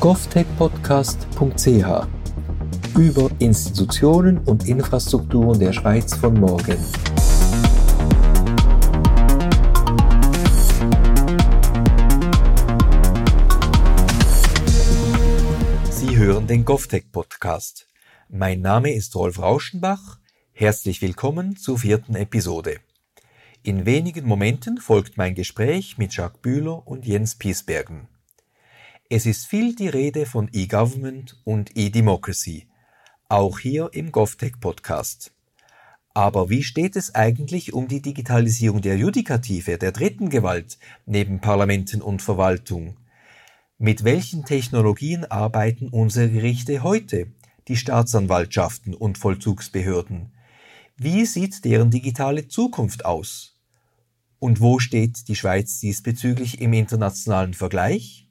govtechpodcast.ch über Institutionen und Infrastrukturen der Schweiz von morgen. Sie hören den GovTech Podcast. Mein Name ist Rolf Rauschenbach. Herzlich willkommen zur vierten Episode. In wenigen Momenten folgt mein Gespräch mit Jacques Bühler und Jens Piesbergen. Es ist viel die Rede von E-Government und E-Democracy, auch hier im GovTech Podcast. Aber wie steht es eigentlich um die Digitalisierung der Judikative, der dritten Gewalt, neben Parlamenten und Verwaltung? Mit welchen Technologien arbeiten unsere Gerichte heute, die Staatsanwaltschaften und Vollzugsbehörden? Wie sieht deren digitale Zukunft aus? Und wo steht die Schweiz diesbezüglich im internationalen Vergleich?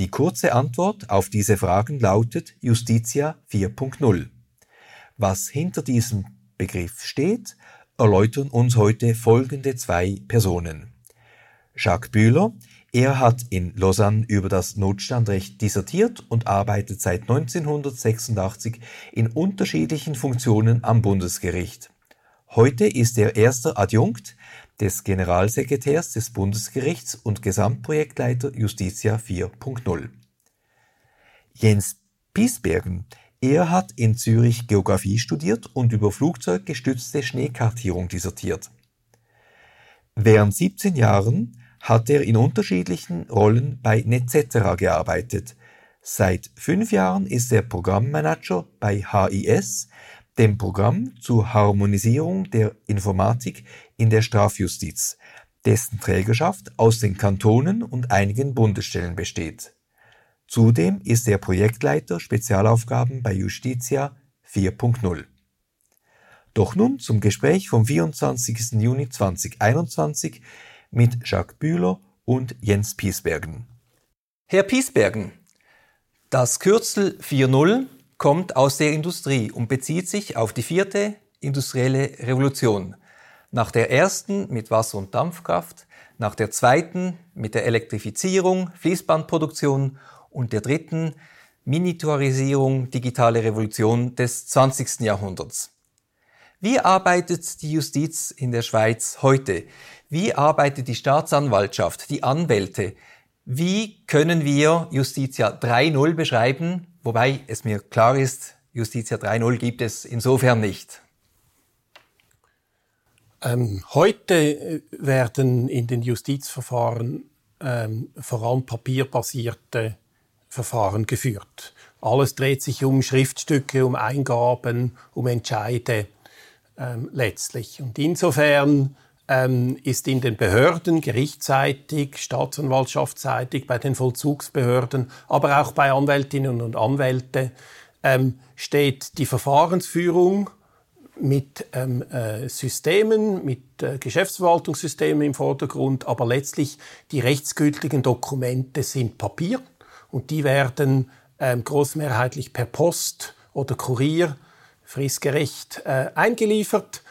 Die kurze Antwort auf diese Fragen lautet Justitia 4.0. Was hinter diesem Begriff steht, erläutern uns heute folgende zwei Personen. Jacques Bühler, er hat in Lausanne über das Notstandrecht dissertiert und arbeitet seit 1986 in unterschiedlichen Funktionen am Bundesgericht. Heute ist er erster Adjunkt des Generalsekretärs des Bundesgerichts und Gesamtprojektleiter Justitia 4.0. Jens Piesbergen, er hat in Zürich Geographie studiert und über flugzeuggestützte Schneekartierung dissertiert. Während 17 Jahren hat er in unterschiedlichen Rollen bei Netzetera gearbeitet. Seit fünf Jahren ist er Programmmanager bei HIS, dem Programm zur Harmonisierung der Informatik in der Strafjustiz, dessen Trägerschaft aus den Kantonen und einigen Bundesstellen besteht. Zudem ist er Projektleiter Spezialaufgaben bei Justitia 4.0. Doch nun zum Gespräch vom 24. Juni 2021 mit Jacques Bühler und Jens Piesbergen. Herr Piesbergen, das Kürzel 4.0 kommt aus der Industrie und bezieht sich auf die vierte industrielle Revolution. Nach der ersten mit Wasser- und Dampfkraft, nach der zweiten mit der Elektrifizierung, Fließbandproduktion und der dritten Miniaturisierung, digitale Revolution des 20. Jahrhunderts. Wie arbeitet die Justiz in der Schweiz heute? Wie arbeitet die Staatsanwaltschaft, die Anwälte? Wie können wir Justitia 3.0 beschreiben, wobei es mir klar ist, Justitia 3.0 gibt es insofern nicht? Ähm, heute äh, werden in den Justizverfahren ähm, vor allem papierbasierte Verfahren geführt. Alles dreht sich um Schriftstücke, um Eingaben, um Entscheide ähm, letztlich. Und insofern ähm, ist in den Behörden, gerichtsseitig, staatsanwaltschaftsseitig, bei den Vollzugsbehörden, aber auch bei Anwältinnen und Anwälten, ähm, steht die Verfahrensführung mit ähm, äh, Systemen, mit äh, Geschäftsverwaltungssystemen im Vordergrund, aber letztlich die rechtsgültigen Dokumente sind Papier und die werden ähm, großmehrheitlich per Post oder Kurier fristgerecht äh, eingeliefert.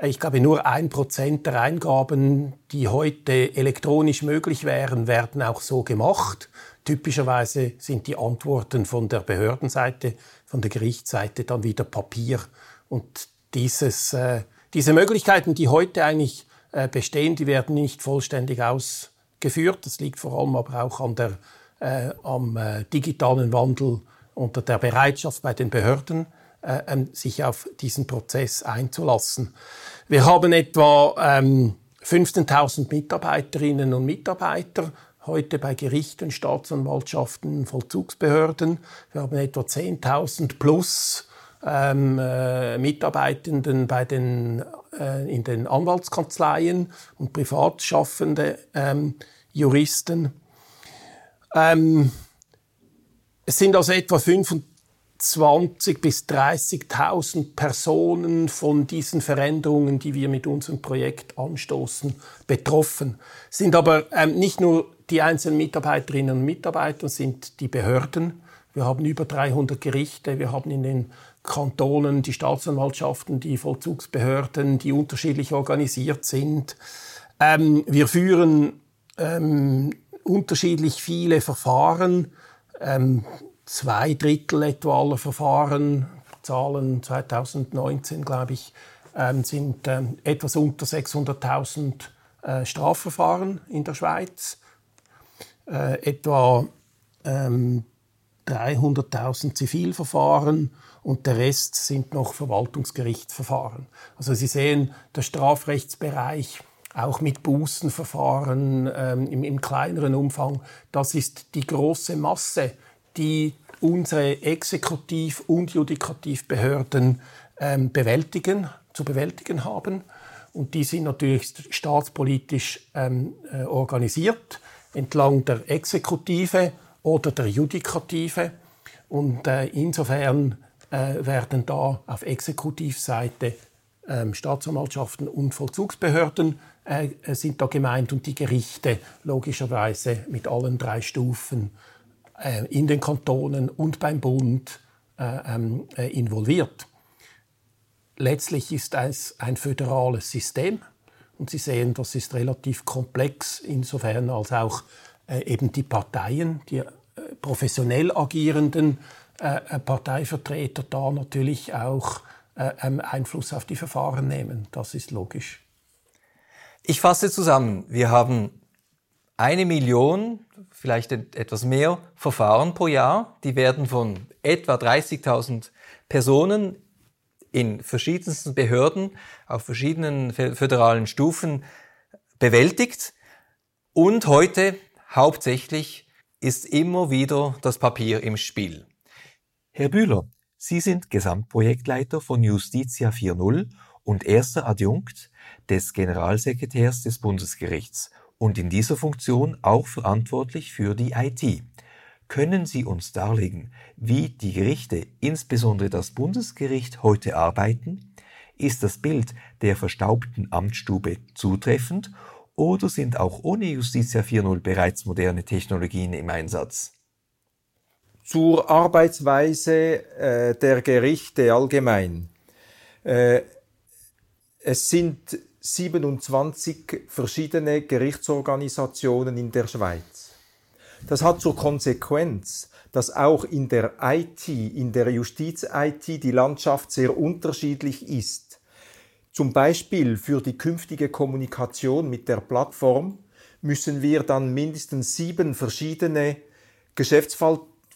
Ich glaube, nur ein Prozent der Eingaben, die heute elektronisch möglich wären, werden auch so gemacht. Typischerweise sind die Antworten von der Behördenseite, von der Gerichtsseite dann wieder Papier. Und dieses, äh, diese Möglichkeiten, die heute eigentlich äh, bestehen, die werden nicht vollständig ausgeführt. Das liegt vor allem aber auch an der, äh, am digitalen Wandel unter der Bereitschaft bei den Behörden, äh, ähm, sich auf diesen Prozess einzulassen. Wir haben etwa ähm, 15.000 Mitarbeiterinnen und Mitarbeiter heute bei Gerichten, Staatsanwaltschaften, Vollzugsbehörden. Wir haben etwa 10.000 plus ähm, äh, Mitarbeitenden bei den, äh, in den Anwaltskanzleien und privat schaffende ähm, Juristen. Ähm, es sind also etwa 25 20 bis 30.000 Personen von diesen Veränderungen, die wir mit unserem Projekt anstoßen, betroffen. Sind aber ähm, nicht nur die einzelnen Mitarbeiterinnen und Mitarbeiter, sind die Behörden. Wir haben über 300 Gerichte, wir haben in den Kantonen die Staatsanwaltschaften, die Vollzugsbehörden, die unterschiedlich organisiert sind. Ähm, wir führen ähm, unterschiedlich viele Verfahren. Ähm, zwei Drittel etwa aller Verfahren, Zahlen 2019, glaube ich, ähm, sind ähm, etwas unter 600.000 äh, Strafverfahren in der Schweiz, äh, etwa ähm, 300.000 Zivilverfahren und der Rest sind noch Verwaltungsgerichtsverfahren. Also Sie sehen, der Strafrechtsbereich auch mit Bußenverfahren ähm, im, im kleineren Umfang, das ist die große Masse, die unsere Exekutiv- und Judikativbehörden ähm, bewältigen, zu bewältigen haben. Und die sind natürlich staatspolitisch ähm, äh, organisiert, entlang der Exekutive oder der Judikative. Und äh, insofern äh, werden da auf Exekutivseite ähm, Staatsanwaltschaften und Vollzugsbehörden äh, sind da gemeint und die Gerichte logischerweise mit allen drei Stufen äh, in den Kantonen und beim Bund äh, ähm, äh, involviert. Letztlich ist es ein föderales System und Sie sehen, das ist relativ komplex, insofern als auch äh, eben die Parteien, die professionell agierenden Parteivertreter da natürlich auch ähm, Einfluss auf die Verfahren nehmen. Das ist logisch. Ich fasse zusammen. Wir haben eine Million, vielleicht etwas mehr Verfahren pro Jahr. Die werden von etwa 30.000 Personen in verschiedensten Behörden auf verschiedenen föderalen Stufen bewältigt. Und heute hauptsächlich ist immer wieder das Papier im Spiel. Herr Bühler, Sie sind Gesamtprojektleiter von Justitia 4.0 und erster Adjunkt des Generalsekretärs des Bundesgerichts und in dieser Funktion auch verantwortlich für die IT. Können Sie uns darlegen, wie die Gerichte, insbesondere das Bundesgericht, heute arbeiten? Ist das Bild der verstaubten Amtsstube zutreffend oder sind auch ohne Justitia 4.0 bereits moderne Technologien im Einsatz? Zur Arbeitsweise äh, der Gerichte allgemein. Äh, es sind 27 verschiedene Gerichtsorganisationen in der Schweiz. Das hat zur Konsequenz, dass auch in der IT, in der Justiz-IT die Landschaft sehr unterschiedlich ist. Zum Beispiel für die künftige Kommunikation mit der Plattform müssen wir dann mindestens sieben verschiedene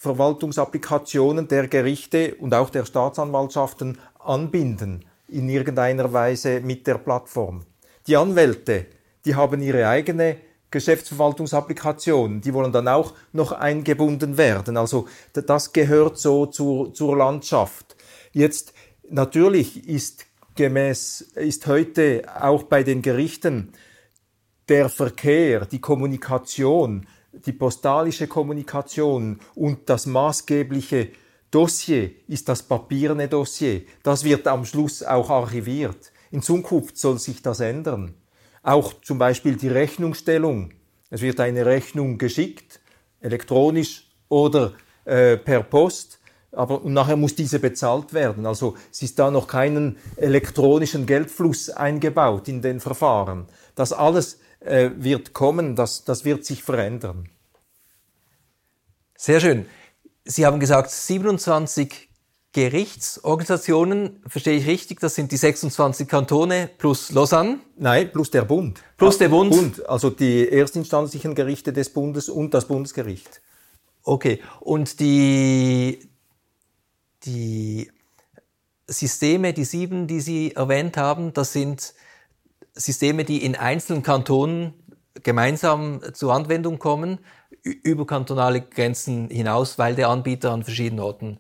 Geschäftsverwaltungsapplikationen der Gerichte und auch der Staatsanwaltschaften anbinden in irgendeiner Weise mit der Plattform. Die Anwälte, die haben ihre eigene Geschäftsverwaltungsapplikation, die wollen dann auch noch eingebunden werden. Also das gehört so zur, zur Landschaft. Jetzt natürlich ist gemäß, ist heute auch bei den Gerichten der Verkehr, die Kommunikation, die postalische Kommunikation und das maßgebliche Dossier ist das papierne Dossier. Das wird am Schluss auch archiviert. In Zukunft soll sich das ändern. Auch zum Beispiel die Rechnungsstellung. Es wird eine Rechnung geschickt, elektronisch oder äh, per Post, aber und nachher muss diese bezahlt werden. Also es ist da noch keinen elektronischen Geldfluss eingebaut in den Verfahren. Das alles äh, wird kommen, das, das wird sich verändern. Sehr schön. Sie haben gesagt, 27 Gerichtsorganisationen, verstehe ich richtig, das sind die 26 Kantone plus Lausanne? Nein, plus der Bund. Plus der Bund? Bund, also die erstinstanzlichen Gerichte des Bundes und das Bundesgericht. Okay, und die, die Systeme, die sieben, die Sie erwähnt haben, das sind Systeme, die in einzelnen Kantonen gemeinsam zur Anwendung kommen über kantonale Grenzen hinaus, weil der Anbieter an verschiedenen Orten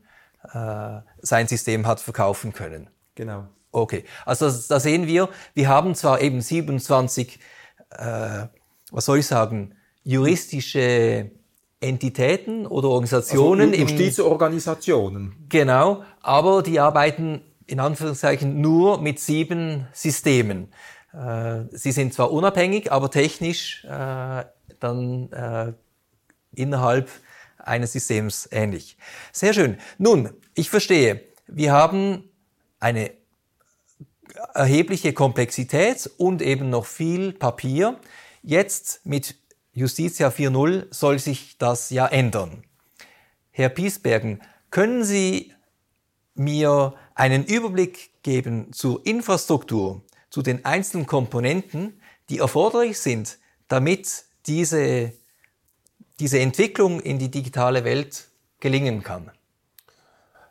äh, sein System hat verkaufen können. Genau. Okay, also da sehen wir, wir haben zwar eben 27, äh, was soll ich sagen, juristische Entitäten oder Organisationen. Also Justizorganisationen. Genau, aber die arbeiten in Anführungszeichen nur mit sieben Systemen. Äh, sie sind zwar unabhängig, aber technisch äh, dann äh, innerhalb eines Systems ähnlich. Sehr schön. Nun, ich verstehe, wir haben eine erhebliche Komplexität und eben noch viel Papier. Jetzt mit Justitia 4.0 soll sich das ja ändern. Herr Piesbergen, können Sie mir einen Überblick geben zur Infrastruktur, zu den einzelnen Komponenten, die erforderlich sind, damit diese, diese Entwicklung in die digitale Welt gelingen kann?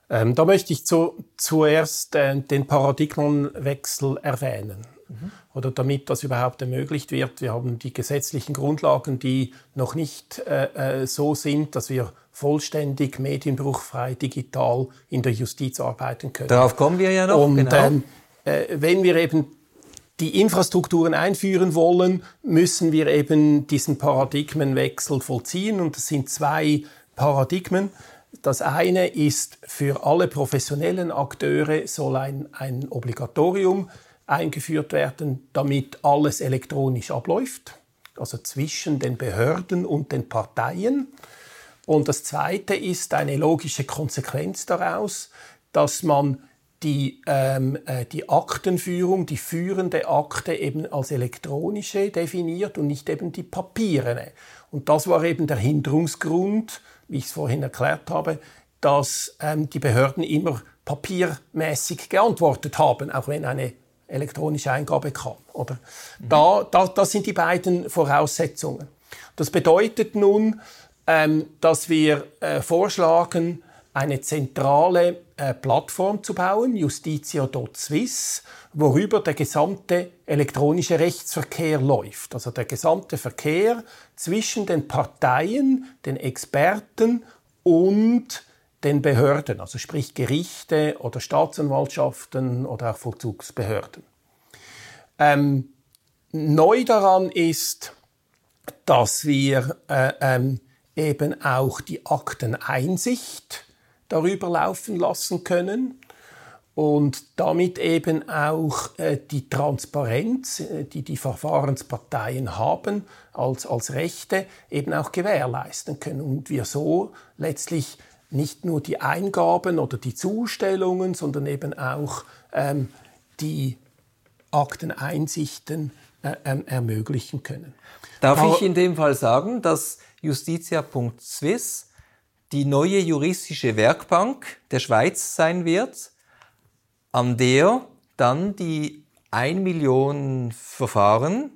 Ähm, da möchte ich zu, zuerst äh, den Paradigmenwechsel erwähnen. Mhm. Oder damit das überhaupt ermöglicht wird. Wir haben die gesetzlichen Grundlagen, die noch nicht äh, äh so sind, dass wir vollständig medienbruchfrei digital in der Justiz arbeiten können. Darauf kommen wir ja noch. Und genau. ähm, äh, wenn wir eben die Infrastrukturen einführen wollen, müssen wir eben diesen Paradigmenwechsel vollziehen. Und das sind zwei Paradigmen. Das eine ist, für alle professionellen Akteure soll ein, ein Obligatorium eingeführt werden, damit alles elektronisch abläuft, also zwischen den Behörden und den Parteien. Und das Zweite ist eine logische Konsequenz daraus, dass man die, ähm, äh, die Aktenführung, die führende Akte eben als elektronische definiert und nicht eben die papierene. Und das war eben der Hinderungsgrund, wie ich es vorhin erklärt habe, dass ähm, die Behörden immer papiermäßig geantwortet haben, auch wenn eine elektronische Eingabe kam. Oder? Mhm. Da, da, das sind die beiden Voraussetzungen. Das bedeutet nun, ähm, dass wir äh, vorschlagen, eine zentrale äh, Plattform zu bauen, justitia.swiss, worüber der gesamte elektronische Rechtsverkehr läuft. Also der gesamte Verkehr zwischen den Parteien, den Experten und den Behörden, also sprich Gerichte oder Staatsanwaltschaften oder auch Vollzugsbehörden. Ähm, neu daran ist, dass wir äh, ähm, eben auch die Akteneinsicht darüber laufen lassen können und damit eben auch äh, die Transparenz, äh, die die Verfahrensparteien haben als, als Rechte, eben auch gewährleisten können und wir so letztlich nicht nur die Eingaben oder die Zustellungen, sondern eben auch ähm, die Akteneinsichten äh, ähm, ermöglichen können. Darf Aber, ich in dem Fall sagen, dass justitia.swiss die neue juristische Werkbank der Schweiz sein wird, an der dann die 1 Million Verfahren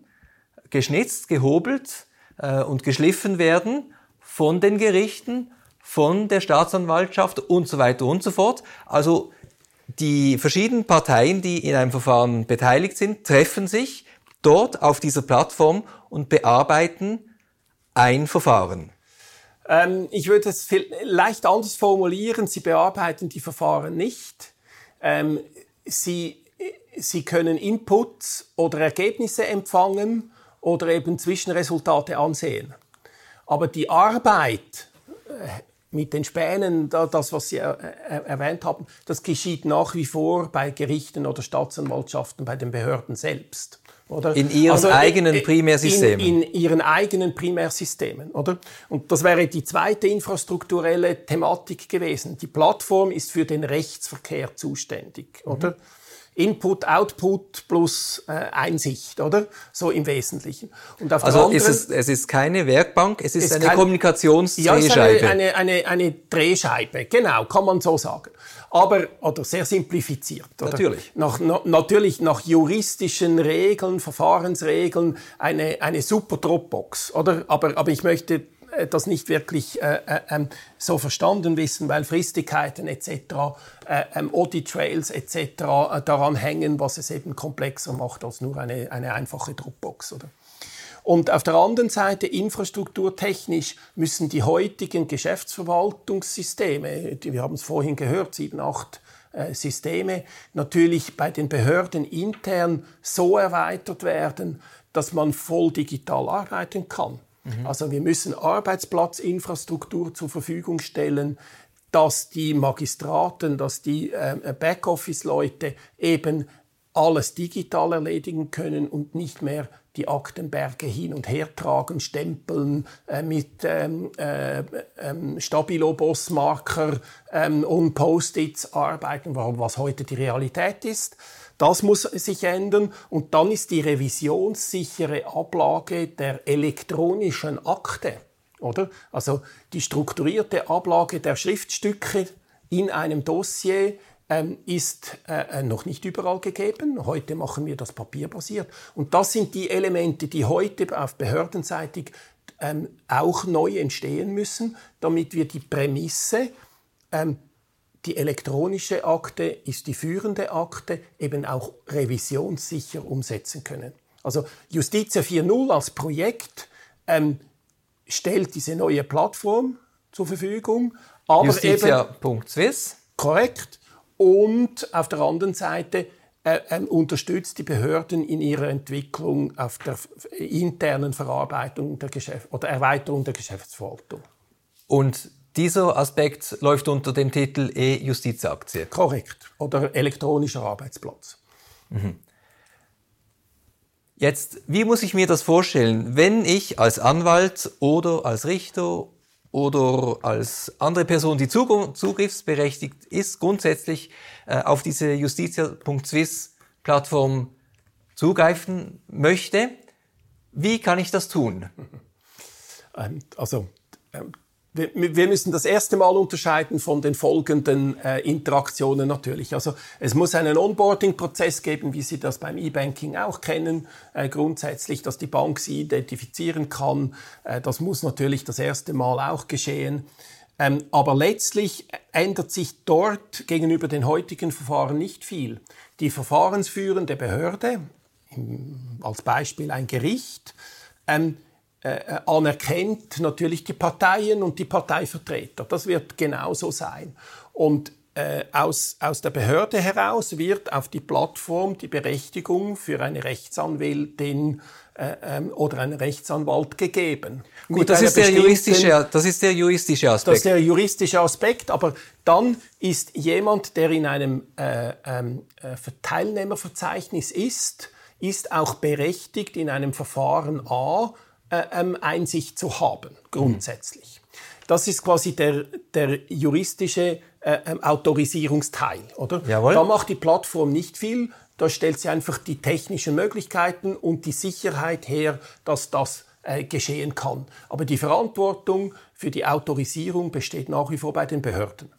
geschnitzt, gehobelt äh, und geschliffen werden von den Gerichten, von der Staatsanwaltschaft und so weiter und so fort. Also die verschiedenen Parteien, die in einem Verfahren beteiligt sind, treffen sich dort auf dieser Plattform und bearbeiten ein Verfahren. Ähm, ich würde es leicht anders formulieren. Sie bearbeiten die Verfahren nicht. Ähm, sie, sie können Inputs oder Ergebnisse empfangen oder eben Zwischenresultate ansehen. Aber die Arbeit äh, mit den Spänen, das, was Sie erwähnt haben, das geschieht nach wie vor bei Gerichten oder Staatsanwaltschaften, bei den Behörden selbst. Oder? In ihren also, eigenen äh, Primärsystemen. In, in, ihren eigenen Primärsystemen, oder? Und das wäre die zweite infrastrukturelle Thematik gewesen. Die Plattform ist für den Rechtsverkehr zuständig, mhm. oder? Input, Output plus äh, Einsicht, oder? So im Wesentlichen. Und auf also anderen, ist es, es ist keine Werkbank, es ist, ist eine kein, Kommunikationsdrehscheibe. Ja, es ist eine, eine, eine, eine Drehscheibe, genau, kann man so sagen aber oder sehr simplifiziert. Oder? Natürlich. Nach, na, natürlich nach juristischen Regeln, Verfahrensregeln eine, eine super Dropbox, oder? Aber, aber ich möchte das nicht wirklich äh, äh, ähm, so verstanden wissen, weil Fristigkeiten etc., äh, ähm, Audit Trails etc. Äh, daran hängen, was es eben komplexer macht als nur eine, eine einfache Dropbox. Oder? Und auf der anderen Seite, infrastrukturtechnisch, müssen die heutigen Geschäftsverwaltungssysteme, wir haben es vorhin gehört, sieben, acht äh, Systeme, natürlich bei den Behörden intern so erweitert werden, dass man voll digital arbeiten kann. Mhm. Also wir müssen Arbeitsplatzinfrastruktur zur Verfügung stellen, dass die Magistraten, dass die äh, Backoffice-Leute eben alles digital erledigen können und nicht mehr die Aktenberge hin und her tragen, stempeln äh, mit ähm, äh, ähm, Stabilo-Bossmarker ähm, und Post-its arbeiten, was heute die Realität ist. Das muss sich ändern und dann ist die revisionssichere Ablage der elektronischen Akte oder? Also die strukturierte Ablage der Schriftstücke in einem Dossier ähm, ist äh, noch nicht überall gegeben. Heute machen wir das papierbasiert. Und das sind die Elemente, die heute auf behördenseitig ähm, auch neu entstehen müssen, damit wir die Prämisse, ähm, die elektronische Akte ist die führende Akte, eben auch revisionssicher umsetzen können. Also Justitia 4.0 als Projekt ähm, stellt diese neue Plattform zur Verfügung. Justitia.swiss. Korrekt. Und auf der anderen Seite äh, äh, unterstützt die Behörden in ihrer Entwicklung auf der internen Verarbeitung der Geschäft oder Erweiterung der Geschäftsverwaltung. Und dieser Aspekt läuft unter dem Titel E-Justizaktie. Korrekt. Oder elektronischer Arbeitsplatz. Mhm. Jetzt, wie muss ich mir das vorstellen, wenn ich als Anwalt oder als Richter oder als andere Person, die zugriffsberechtigt ist, grundsätzlich äh, auf diese justitia.swiss Plattform zugreifen möchte? Wie kann ich das tun? Ähm, also, ähm, wir müssen das erste Mal unterscheiden von den folgenden äh, Interaktionen natürlich. Also es muss einen Onboarding-Prozess geben, wie Sie das beim E-Banking auch kennen, äh, grundsätzlich, dass die Bank Sie identifizieren kann. Äh, das muss natürlich das erste Mal auch geschehen. Ähm, aber letztlich ändert sich dort gegenüber den heutigen Verfahren nicht viel. Die verfahrensführende Behörde, als Beispiel ein Gericht, ähm, äh, anerkennt natürlich die Parteien und die Parteivertreter. Das wird genauso sein. Und äh, aus, aus der Behörde heraus wird auf die Plattform die Berechtigung für eine Rechtsanwältin äh, ähm, oder einen Rechtsanwalt gegeben. Gut, das ist, der juristische, das ist der juristische Aspekt. Das ist der juristische Aspekt, aber dann ist jemand, der in einem äh, ähm, äh, Teilnehmerverzeichnis ist, ist auch berechtigt, in einem Verfahren A ähm, Einsicht zu haben, grundsätzlich. Das ist quasi der, der juristische äh, ähm, Autorisierungsteil, oder? Jawohl. Da macht die Plattform nicht viel, da stellt sie einfach die technischen Möglichkeiten und die Sicherheit her, dass das äh, geschehen kann. Aber die Verantwortung für die Autorisierung besteht nach wie vor bei den Behörden.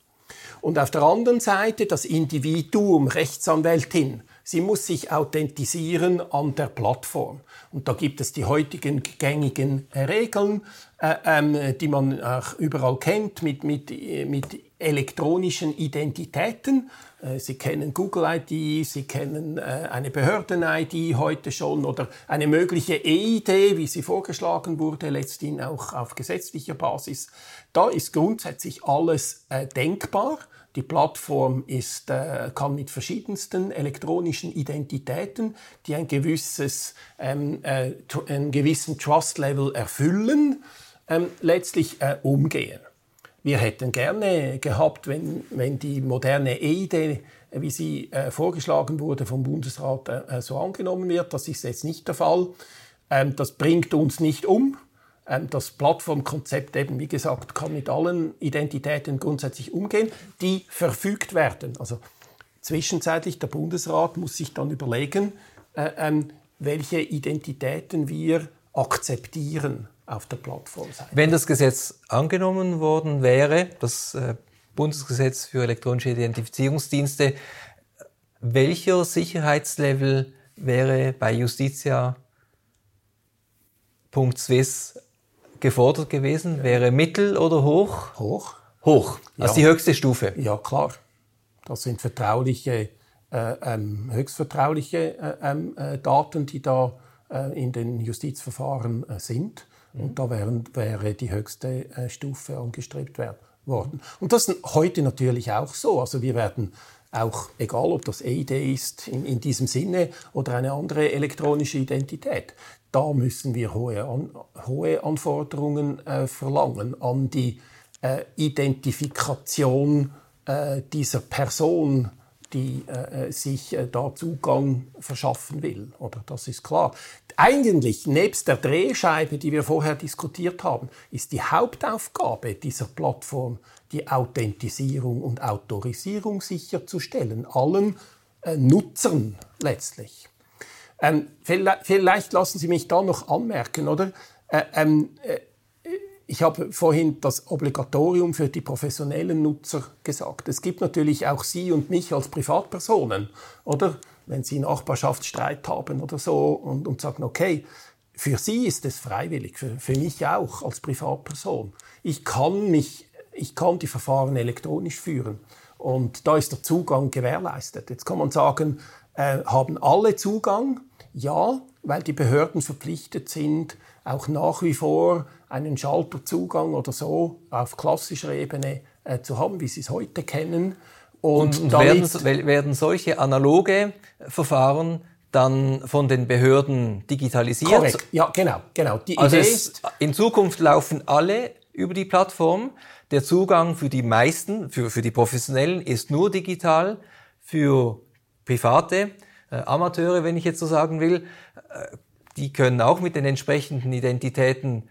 Und auf der anderen Seite das Individuum, Rechtsanwältin, sie muss sich authentisieren an der Plattform. Und da gibt es die heutigen gängigen äh, Regeln, äh, ähm, die man auch überall kennt, mit, mit, mit elektronischen Identitäten. Äh, sie kennen Google ID, Sie kennen äh, eine Behörden-ID heute schon oder eine mögliche E-ID, wie sie vorgeschlagen wurde, letztendlich auch auf gesetzlicher Basis. Da ist grundsätzlich alles äh, denkbar. Die Plattform ist, äh, kann mit verschiedensten elektronischen Identitäten, die ein gewisses, ähm, äh, einen gewissen Trust-Level erfüllen, ähm, letztlich äh, umgehen. Wir hätten gerne gehabt, wenn, wenn die moderne EID, äh, wie sie äh, vorgeschlagen wurde vom Bundesrat, äh, so angenommen wird. Das ist jetzt nicht der Fall. Ähm, das bringt uns nicht um. Ähm, das Plattformkonzept eben, wie gesagt, kann mit allen Identitäten grundsätzlich umgehen, die verfügt werden. Also zwischenzeitlich der Bundesrat muss sich dann überlegen, äh, ähm, welche Identitäten wir akzeptieren auf der Plattformseite. Wenn das Gesetz angenommen worden wäre, das äh, Bundesgesetz für elektronische Identifizierungsdienste, welcher Sicherheitslevel wäre bei Justitia.swiss gefordert gewesen? Wäre mittel oder hoch? Hoch. Hoch, also ja. die höchste Stufe. Ja, klar. Das sind vertrauliche, äh, ähm, höchstvertrauliche äh, ähm, äh, Daten, die da äh, in den Justizverfahren äh, sind. Mhm. Und da wären, wäre die höchste äh, Stufe angestrebt worden. Und das ist heute natürlich auch so. Also wir werden auch, egal ob das EID ist, in, in diesem Sinne oder eine andere elektronische Identität, da müssen wir hohe, an, hohe Anforderungen äh, verlangen an die äh, Identifikation äh, dieser Person, die äh, äh, sich äh, da Zugang verschaffen will. Oder das ist klar. Eigentlich, nebst der Drehscheibe, die wir vorher diskutiert haben, ist die Hauptaufgabe dieser Plattform, die Authentisierung und Autorisierung sicherzustellen, allen Nutzern letztlich. Ähm, vielleicht, lassen Sie mich da noch anmerken, oder? Äh, äh, ich habe vorhin das Obligatorium für die professionellen Nutzer gesagt. Es gibt natürlich auch Sie und mich als Privatpersonen, oder? Wenn Sie Nachbarschaftsstreit haben oder so und, und sagen, okay, für Sie ist es freiwillig, für, für mich auch als Privatperson. Ich kann mich, ich kann die Verfahren elektronisch führen und da ist der Zugang gewährleistet. Jetzt kann man sagen, äh, haben alle Zugang? Ja, weil die Behörden verpflichtet sind, auch nach wie vor einen Schalterzugang oder so auf klassischer Ebene äh, zu haben, wie sie es heute kennen. Und, und werden, werden solche analoge Verfahren dann von den Behörden digitalisiert? Korrekt, ja, genau. genau. Die also Idee ist, in Zukunft laufen alle über die Plattform. Der Zugang für die meisten, für, für die Professionellen, ist nur digital. Für Private, äh, Amateure, wenn ich jetzt so sagen will, äh, die können auch mit den entsprechenden Identitäten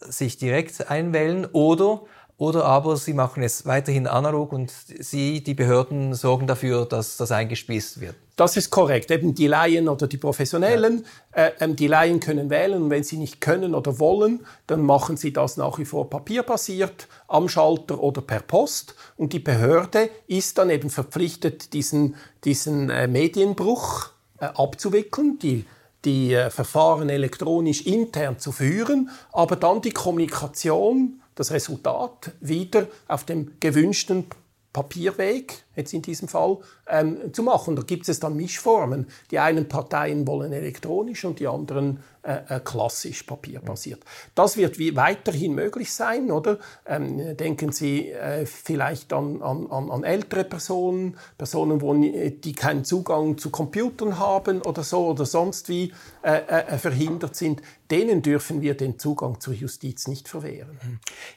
sich direkt einwählen oder oder aber sie machen es weiterhin analog und sie, die Behörden, sorgen dafür, dass das eingespielt wird. Das ist korrekt. Eben die Laien oder die Professionellen, ja. äh, ähm, die Laien können wählen und wenn sie nicht können oder wollen, dann machen sie das nach wie vor papierbasiert, am Schalter oder per Post. Und die Behörde ist dann eben verpflichtet, diesen, diesen äh, Medienbruch äh, abzuwickeln. Die die äh, Verfahren elektronisch intern zu führen, aber dann die Kommunikation, das Resultat wieder auf dem gewünschten Papierweg, jetzt in diesem Fall, ähm, zu machen. Da gibt es dann Mischformen. Die einen Parteien wollen elektronisch und die anderen äh, äh, klassisch papierbasiert. Das wird weiterhin möglich sein, oder? Ähm, denken Sie äh, vielleicht an, an, an ältere Personen, Personen, wo, die keinen Zugang zu Computern haben oder so oder sonst wie äh, äh, verhindert sind. Denen dürfen wir den Zugang zur Justiz nicht verwehren.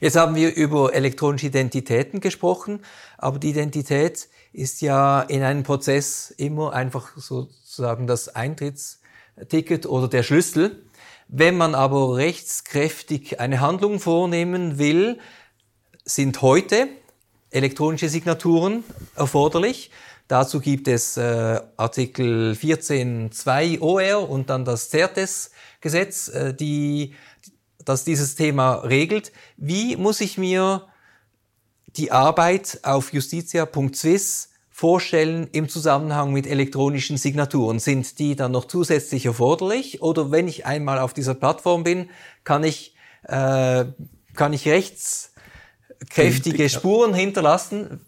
Jetzt haben wir über elektronische Identitäten gesprochen, aber die Identität ist ja in einem Prozess immer einfach sozusagen das Eintrittsticket oder der Schlüssel. Wenn man aber rechtskräftig eine Handlung vornehmen will, sind heute elektronische Signaturen erforderlich. Dazu gibt es äh, Artikel 14.2 OR und dann das CERTES-Gesetz, äh, die, das dieses Thema regelt. Wie muss ich mir die Arbeit auf justitia.swiss vorstellen im Zusammenhang mit elektronischen Signaturen? Sind die dann noch zusätzlich erforderlich? Oder wenn ich einmal auf dieser Plattform bin, kann ich, äh, kann ich rechtskräftige Spuren hinterlassen?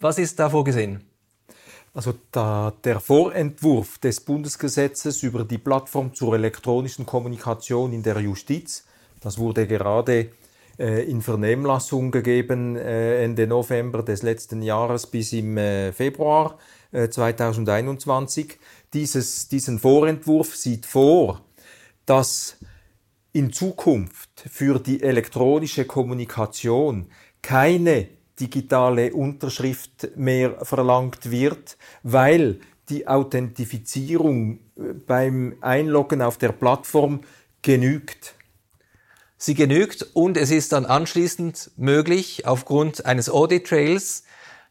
Was ist da vorgesehen? Also da, der Vorentwurf des Bundesgesetzes über die Plattform zur elektronischen Kommunikation in der Justiz, das wurde gerade in Vernehmlassung gegeben äh, Ende November des letzten Jahres bis im äh, Februar 2021. Dieses, diesen Vorentwurf sieht vor, dass in Zukunft für die elektronische Kommunikation keine digitale Unterschrift mehr verlangt wird, weil die Authentifizierung beim Einloggen auf der Plattform genügt sie genügt und es ist dann anschließend möglich, aufgrund eines Audit Trails,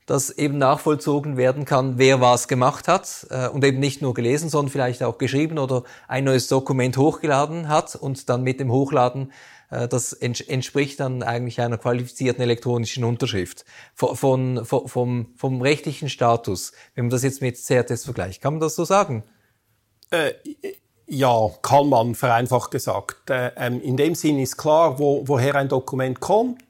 dass eben nachvollzogen werden kann, wer was gemacht hat äh, und eben nicht nur gelesen, sondern vielleicht auch geschrieben oder ein neues Dokument hochgeladen hat und dann mit dem Hochladen äh, das ents entspricht dann eigentlich einer qualifizierten elektronischen Unterschrift von, von, vom, vom rechtlichen Status. Wenn man das jetzt mit CRTS vergleicht, kann man das so sagen? Äh, ja, kann man vereinfacht gesagt. Äh, ähm, in dem Sinn ist klar, wo, woher ein Dokument kommt.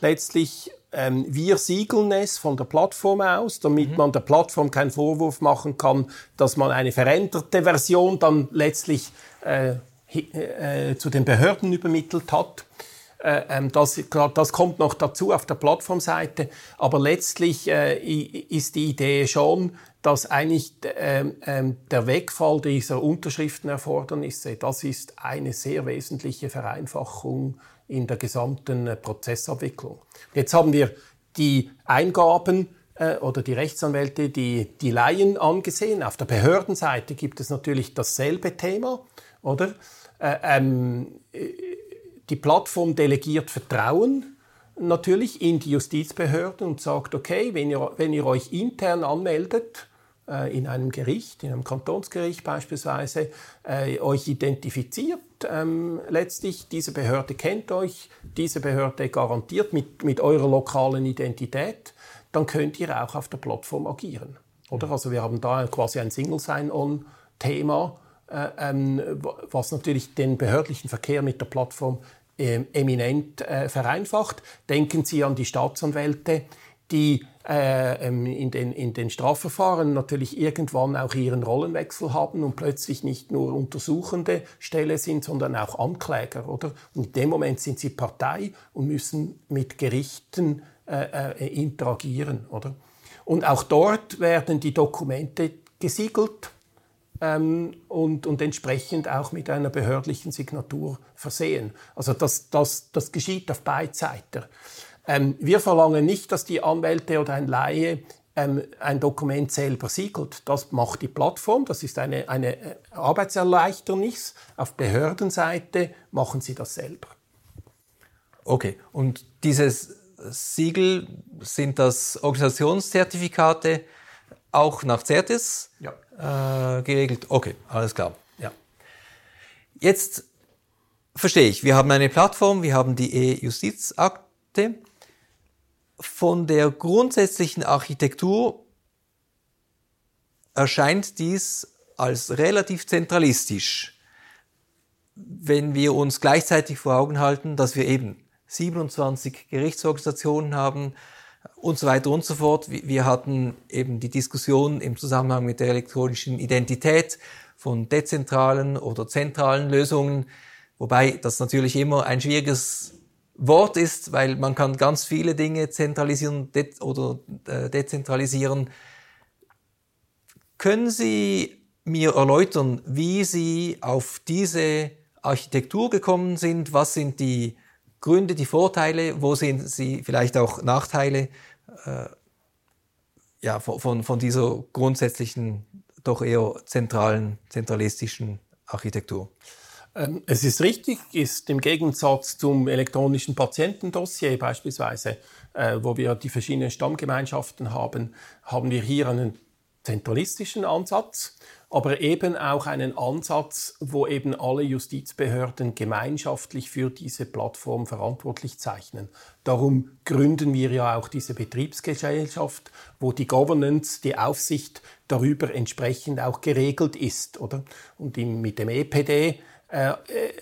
Letztlich, ähm, wir siegeln es von der Plattform aus, damit mhm. man der Plattform keinen Vorwurf machen kann, dass man eine veränderte Version dann letztlich äh, äh, zu den Behörden übermittelt hat. Äh, ähm, das, das kommt noch dazu auf der Plattformseite. Aber letztlich äh, ist die Idee schon, dass eigentlich ähm, ähm, der Wegfall dieser Unterschriftenerfordernisse, das ist eine sehr wesentliche Vereinfachung in der gesamten äh, Prozessabwicklung. Jetzt haben wir die Eingaben oder die Rechtsanwälte, die, die Laien angesehen. Auf der Behördenseite gibt es natürlich dasselbe Thema, oder? Äh, ähm, die Plattform delegiert Vertrauen natürlich in die Justizbehörden und sagt, okay, wenn ihr, wenn ihr euch intern anmeldet, äh, in einem Gericht, in einem Kantonsgericht beispielsweise, äh, euch identifiziert, ähm, letztlich, diese Behörde kennt euch, diese Behörde garantiert mit, mit eurer lokalen Identität, dann könnt ihr auch auf der Plattform agieren. Oder? Also wir haben da quasi ein Single Sign-On-Thema, äh, ähm, was natürlich den behördlichen Verkehr mit der Plattform äh, eminent äh, vereinfacht. Denken Sie an die Staatsanwälte, die äh, ähm, in, den, in den Strafverfahren natürlich irgendwann auch ihren Rollenwechsel haben und plötzlich nicht nur untersuchende Stelle sind, sondern auch Ankläger, oder? Und in dem Moment sind sie Partei und müssen mit Gerichten äh, äh, interagieren, oder? Und auch dort werden die Dokumente gesiegelt ähm, und, und entsprechend auch mit einer behördlichen Signatur versehen. Also das, das, das geschieht auf Beidseiter. Ähm, wir verlangen nicht, dass die Anwälte oder ein Laie ähm, ein Dokument selber siegelt. Das macht die Plattform, das ist eine, eine äh, Arbeitserleichternis. Auf Behördenseite machen sie das selber. Okay, und dieses Siegel sind das Organisationszertifikate auch nach CERTIS ja. äh, geregelt? Okay, alles klar. Ja. Jetzt verstehe ich, wir haben eine Plattform, wir haben die E-Justizakte von der grundsätzlichen Architektur erscheint dies als relativ zentralistisch, wenn wir uns gleichzeitig vor Augen halten, dass wir eben 27 Gerichtsorganisationen haben und so weiter und so fort. Wir hatten eben die Diskussion im Zusammenhang mit der elektronischen Identität von dezentralen oder zentralen Lösungen, wobei das natürlich immer ein schwieriges Wort ist, weil man kann ganz viele Dinge zentralisieren de oder äh, dezentralisieren. Können Sie mir erläutern, wie Sie auf diese Architektur gekommen sind? Was sind die Gründe, die Vorteile? Wo sehen Sie vielleicht auch Nachteile äh, ja, von, von dieser grundsätzlichen, doch eher zentralen, zentralistischen Architektur? Ähm, es ist richtig, ist im Gegensatz zum elektronischen Patientendossier beispielsweise, äh, wo wir die verschiedenen Stammgemeinschaften haben, haben wir hier einen zentralistischen Ansatz, aber eben auch einen Ansatz, wo eben alle Justizbehörden gemeinschaftlich für diese Plattform verantwortlich zeichnen. Darum gründen wir ja auch diese Betriebsgesellschaft, wo die Governance, die Aufsicht darüber entsprechend auch geregelt ist, oder? Und mit dem EPD äh,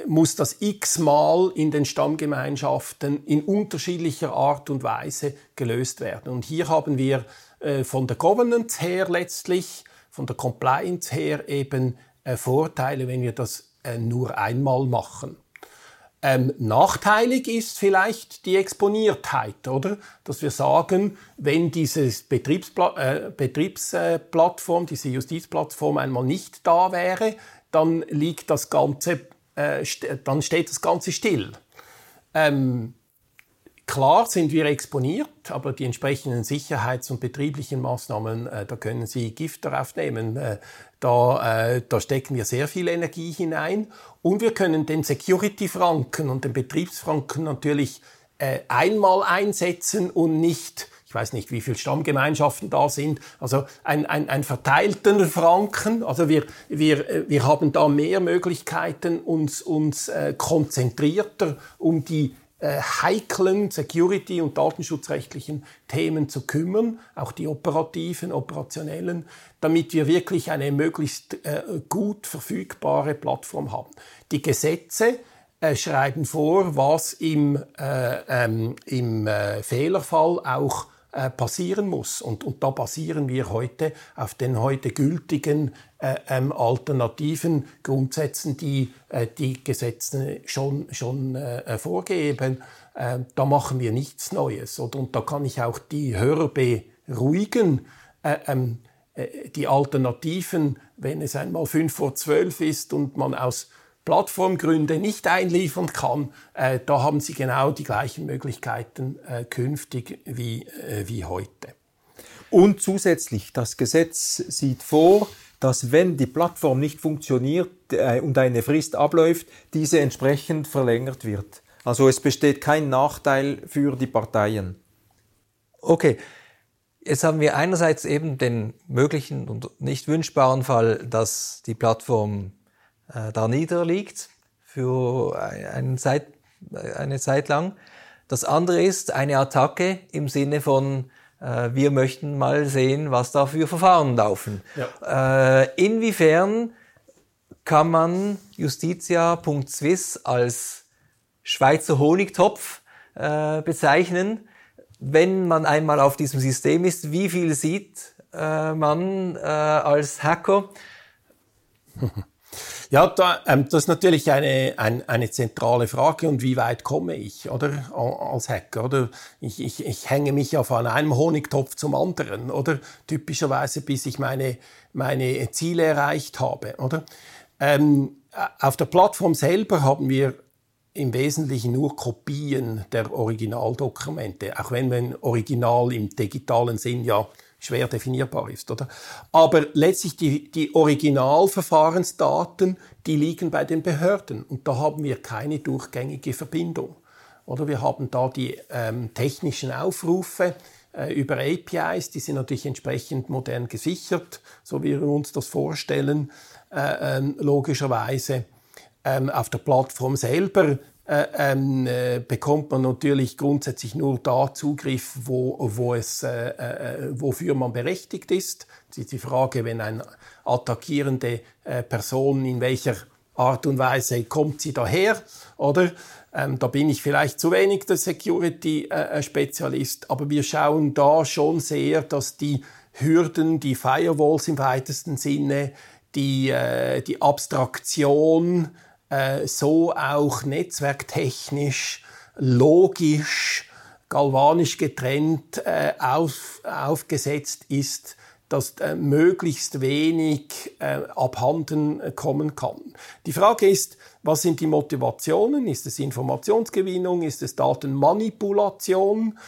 muss das x-mal in den Stammgemeinschaften in unterschiedlicher Art und Weise gelöst werden. Und hier haben wir äh, von der Governance her letztlich, von der Compliance her eben äh, Vorteile, wenn wir das äh, nur einmal machen. Ähm, nachteilig ist vielleicht die Exponiertheit, oder? Dass wir sagen, wenn diese Betriebspla äh, Betriebsplattform, diese Justizplattform einmal nicht da wäre, dann liegt das Ganze, äh, dann steht das Ganze still. Ähm, klar sind wir exponiert, aber die entsprechenden sicherheits- und betrieblichen Maßnahmen, äh, da können Sie Gift darauf nehmen. Äh, da, äh, da stecken wir sehr viel Energie hinein und wir können den Security-Franken und den Betriebsfranken natürlich äh, einmal einsetzen und nicht ich weiß nicht, wie viele Stammgemeinschaften da sind, also ein, ein, ein verteilten Franken. Also wir, wir, wir haben da mehr Möglichkeiten, uns, uns äh, konzentrierter um die äh, heiklen Security- und datenschutzrechtlichen Themen zu kümmern, auch die operativen, operationellen, damit wir wirklich eine möglichst äh, gut verfügbare Plattform haben. Die Gesetze äh, schreiben vor, was im, äh, ähm, im äh, Fehlerfall auch äh, passieren muss. Und, und da basieren wir heute auf den heute gültigen äh, ähm, alternativen Grundsätzen, die äh, die Gesetze schon, schon äh, vorgeben. Äh, da machen wir nichts Neues. Oder? Und da kann ich auch die Hörer beruhigen. Äh, ähm, die Alternativen, wenn es einmal fünf vor zwölf ist und man aus Plattformgründe nicht einliefern kann, äh, da haben Sie genau die gleichen Möglichkeiten äh, künftig wie, äh, wie heute. Und zusätzlich, das Gesetz sieht vor, dass wenn die Plattform nicht funktioniert äh, und eine Frist abläuft, diese entsprechend verlängert wird. Also es besteht kein Nachteil für die Parteien. Okay. Jetzt haben wir einerseits eben den möglichen und nicht wünschbaren Fall, dass die Plattform äh, da niederliegt, für eine Zeit, eine Zeit lang. Das andere ist eine Attacke im Sinne von, äh, wir möchten mal sehen, was da für Verfahren laufen. Ja. Äh, inwiefern kann man justitia.swiss als Schweizer Honigtopf äh, bezeichnen, wenn man einmal auf diesem System ist, wie viel sieht äh, man äh, als Hacker? Ja, da, ähm, das ist natürlich eine, ein, eine zentrale Frage und wie weit komme ich, oder, als Hacker, oder? Ich, ich, ich hänge mich ja von einem Honigtopf zum anderen, oder? Typischerweise, bis ich meine, meine Ziele erreicht habe, oder? Ähm, auf der Plattform selber haben wir im Wesentlichen nur Kopien der Originaldokumente, auch wenn ein Original im digitalen Sinn ja schwer definierbar ist, oder? Aber letztlich die, die Originalverfahrensdaten, die liegen bei den Behörden und da haben wir keine durchgängige Verbindung. Oder wir haben da die ähm, technischen Aufrufe äh, über APIs, die sind natürlich entsprechend modern gesichert, so wie wir uns das vorstellen, äh, äh, logischerweise. Ähm, auf der Plattform selber äh, ähm, äh, bekommt man natürlich grundsätzlich nur da Zugriff, wo, wo es, äh, äh, wofür man berechtigt ist. Das ist die Frage, wenn eine attackierende äh, Person in welcher Art und Weise kommt sie daher, oder? Ähm, da bin ich vielleicht zu wenig der Security-Spezialist, äh, aber wir schauen da schon sehr, dass die Hürden, die Firewalls im weitesten Sinne, die, die Abstraktion, äh, so auch netzwerktechnisch, logisch, galvanisch getrennt äh, auf, aufgesetzt ist, dass äh, möglichst wenig äh, abhanden kommen kann. Die Frage ist, was sind die Motivationen? Ist es Informationsgewinnung? Ist es Datenmanipulation?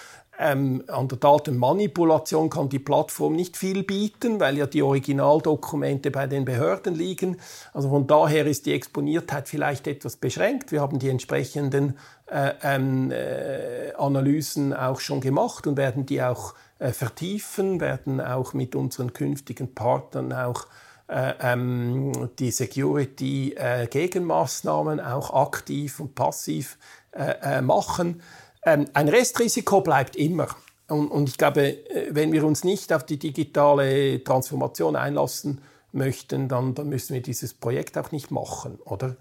Ähm, an der Datenmanipulation kann die Plattform nicht viel bieten, weil ja die Originaldokumente bei den Behörden liegen. Also von daher ist die Exponiertheit vielleicht etwas beschränkt. Wir haben die entsprechenden äh, ähm, äh, Analysen auch schon gemacht und werden die auch äh, vertiefen, werden auch mit unseren künftigen Partnern auch äh, ähm, die Security-Gegenmaßnahmen auch aktiv und passiv äh, äh, machen. Ähm, ein Restrisiko bleibt immer. Und, und, ich glaube, äh, wenn wir uns nicht auf die digitale Transformation einlassen möchten, dann, dann müssen wir dieses Projekt auch nicht machen, oder?